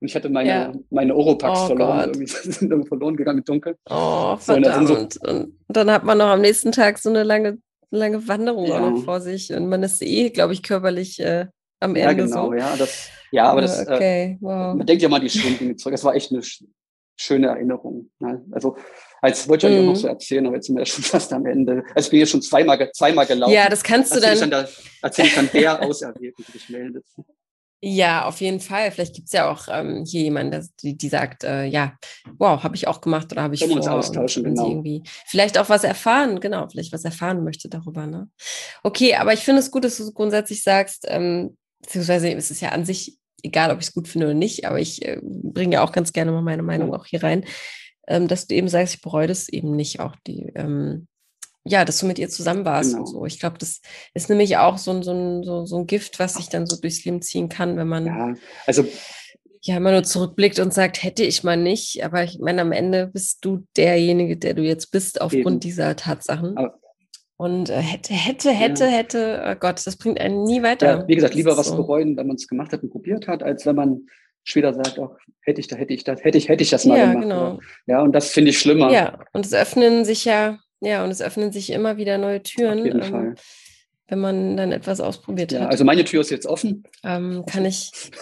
und ich hatte meine, ja. meine Oropax oh verloren. Irgendwie sind irgendwie verloren gegangen mit Dunkel. Oh, verdammt. So, und, und, dann hat man noch am nächsten Tag so eine lange, lange Wanderung ja. auch noch vor sich. Und man ist eh, glaube ich, körperlich äh, am Ende. Ja, genau, so. ja. Das, ja, aber das, äh, okay, äh, wow. man denkt ja mal die Dinge zurück. Das war echt eine schöne Erinnerung. Ne? Also als wollte ich euch mhm. auch noch so erzählen, aber jetzt sind wir schon fast am Ende. Also ich bin jetzt schon zweimal, zweimal gelaufen. Ja, das kannst du dann. dann da, erzähle ich dann der Auserwählten, die sich meldet. Ja, auf jeden Fall. Vielleicht gibt es ja auch ähm, hier jemanden, die, die sagt, äh, ja, wow, habe ich auch gemacht oder habe ich Können vor. uns austauschen, und, genau. Irgendwie vielleicht auch was erfahren, genau, vielleicht was erfahren möchte darüber. Ne? Okay, aber ich finde es gut, dass du grundsätzlich sagst, ähm, beziehungsweise ist es ja an sich egal, ob ich es gut finde oder nicht, aber ich äh, bringe ja auch ganz gerne mal meine Meinung auch hier rein, ähm, dass du eben sagst, ich bereue das eben nicht, auch die, ähm, ja, dass du mit ihr zusammen warst genau. und so. Ich glaube, das ist nämlich auch so ein, so, ein, so, so ein Gift, was sich dann so durchs Leben ziehen kann, wenn man ja, also ja immer nur zurückblickt und sagt, hätte ich mal nicht. Aber ich meine, am Ende bist du derjenige, der du jetzt bist, aufgrund eben. dieser Tatsachen. Aber und äh, hätte, hätte, hätte, ja. hätte, oh Gott, das bringt einen nie weiter. Ja, wie gesagt, lieber was so. bereuen, wenn man es gemacht hat und probiert hat, als wenn man später sagt, ach, hätte ich da, hätte ich das, hätte ich, hätte ich das mal ja, gemacht. Genau. Ja, und das finde ich schlimmer. Ja, und es öffnen sich ja ja, und es öffnen sich immer wieder neue Türen. Auf jeden ähm, Fall. Wenn man dann etwas ausprobiert ja, hat. Also meine Tür ist jetzt offen. Ähm, kann ich.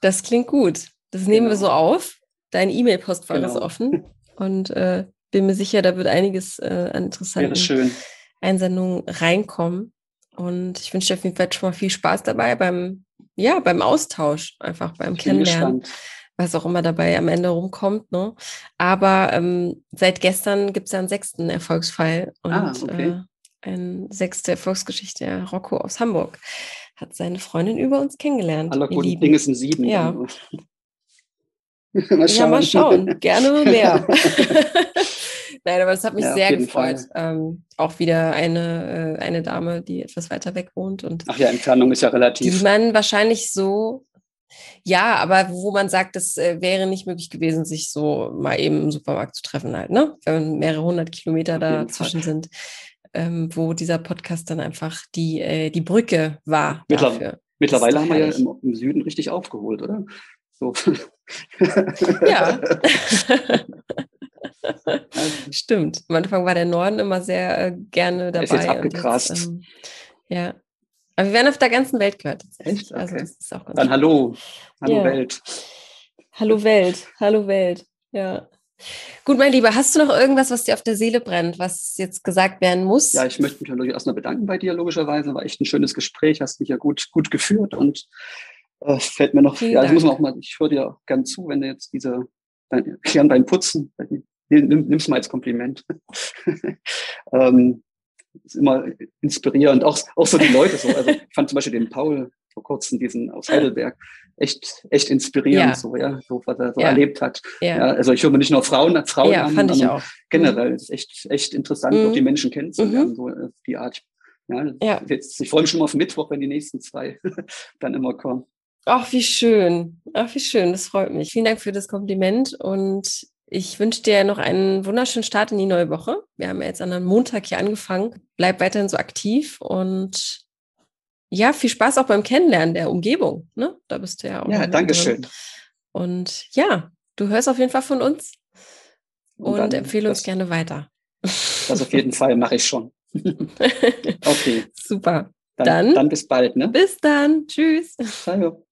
das klingt gut. Das nehmen genau. wir so auf. Dein E-Mail-Postfach genau. ist offen. Und äh, bin mir sicher, da wird einiges äh, an interessanten Einsendungen reinkommen. Und ich wünsche dir auf jeden Fall schon mal viel Spaß dabei beim, ja, beim Austausch, einfach beim Kennenlernen. Gespannt was auch immer dabei am Ende rumkommt. Ne? Aber ähm, seit gestern gibt es ja einen sechsten Erfolgsfall und ah, okay. äh, eine sechste Erfolgsgeschichte. Ja, Rocco aus Hamburg hat seine Freundin über uns kennengelernt. Aller guten Dinge sind sieben. Ja. mal schauen. Ja, mal schauen. Gerne mehr. Nein, aber das hat mich ja, sehr gefreut. Ähm, auch wieder eine, äh, eine Dame, die etwas weiter weg wohnt. Und Ach ja, Entfernung ist ja relativ. Die man wahrscheinlich so ja, aber wo man sagt, es äh, wäre nicht möglich gewesen, sich so mal eben im Supermarkt zu treffen halt, ne? Wenn mehrere hundert Kilometer dazwischen sind, ähm, wo dieser Podcast dann einfach die, äh, die Brücke war. Mittler dafür. Mittlerweile haben wir ja im, im, Süden richtig aufgeholt, oder? So. ja. Stimmt. Am Anfang war der Norden immer sehr äh, gerne dabei. Ist jetzt abgegrast. Jetzt, ähm, ja. Aber wir werden auf der ganzen Welt gehört. Echt? Also, okay. Also, Dann schön. hallo. Hallo ja. Welt. Hallo Welt. Hallo Welt. Ja. Gut, mein Lieber, hast du noch irgendwas, was dir auf der Seele brennt, was jetzt gesagt werden muss? Ja, ich möchte mich natürlich erstmal bedanken bei dir, logischerweise. War echt ein schönes Gespräch, hast mich ja gut, gut geführt und äh, fällt mir noch, Vielen ja, ich muss auch mal, ich höre dir auch gern zu, wenn du jetzt diese, dein, gern beim Putzen, nimm, nimm's mal als Kompliment. ähm, ist immer inspirierend. Auch, auch so die Leute so. Also ich fand zum Beispiel den Paul vor kurzem, diesen aus Heidelberg, echt, echt inspirierend, ja. so, ja, so, was er so ja. erlebt hat. Ja. also ich höre mir nicht nur Frauen, Frauen ja, an, fand ich auch. generell. Mhm. ist echt, echt interessant, mhm. auch die Menschen kennenzulernen, mhm. so äh, die Art. Ja. Jetzt, ich freue mich schon mal auf Mittwoch, wenn die nächsten zwei dann immer kommen. Ach, wie schön. Ach, wie schön. Das freut mich. Vielen Dank für das Kompliment und ich wünsche dir noch einen wunderschönen Start in die neue Woche. Wir haben ja jetzt an einem Montag hier angefangen. Bleib weiterhin so aktiv und ja, viel Spaß auch beim Kennenlernen der Umgebung. Ne? Da bist du ja auch. Ja, danke schön. Und ja, du hörst auf jeden Fall von uns und, und empfehle uns gerne weiter. Das auf jeden Fall mache ich schon. okay. Super. Dann, dann, dann, bis bald. Ne? Bis dann. Tschüss. Hallo.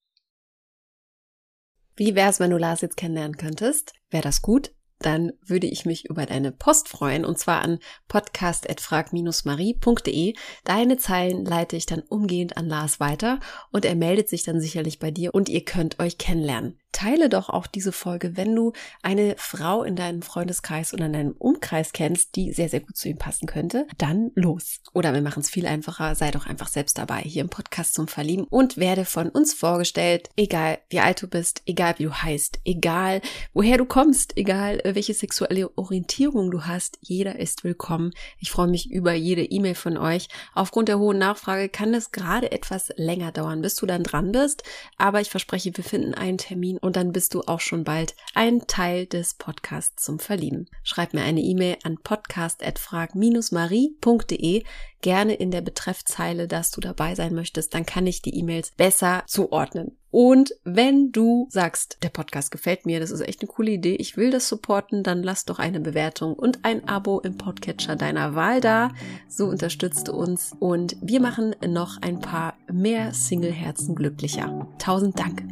Wie wär's, wenn du Lars jetzt kennenlernen könntest? Wäre das gut? Dann würde ich mich über deine Post freuen und zwar an podcast.frag-marie.de. Deine Zeilen leite ich dann umgehend an Lars weiter und er meldet sich dann sicherlich bei dir und ihr könnt euch kennenlernen teile doch auch diese Folge, wenn du eine Frau in deinem Freundeskreis oder in deinem Umkreis kennst, die sehr, sehr gut zu ihm passen könnte. Dann los. Oder wir machen es viel einfacher. Sei doch einfach selbst dabei hier im Podcast zum Verlieben und werde von uns vorgestellt. Egal wie alt du bist, egal wie du heißt, egal woher du kommst, egal welche sexuelle Orientierung du hast. Jeder ist willkommen. Ich freue mich über jede E-Mail von euch. Aufgrund der hohen Nachfrage kann es gerade etwas länger dauern, bis du dann dran bist. Aber ich verspreche, wir finden einen Termin und dann bist du auch schon bald ein Teil des Podcasts zum Verlieben. Schreib mir eine E-Mail an podcast@frag-marie.de gerne in der Betreffzeile, dass du dabei sein möchtest, dann kann ich die E-Mails besser zuordnen. Und wenn du sagst, der Podcast gefällt mir, das ist echt eine coole Idee, ich will das supporten, dann lass doch eine Bewertung und ein Abo im Podcatcher deiner Wahl da. So unterstützt du uns und wir machen noch ein paar mehr Single-Herzen glücklicher. Tausend Dank.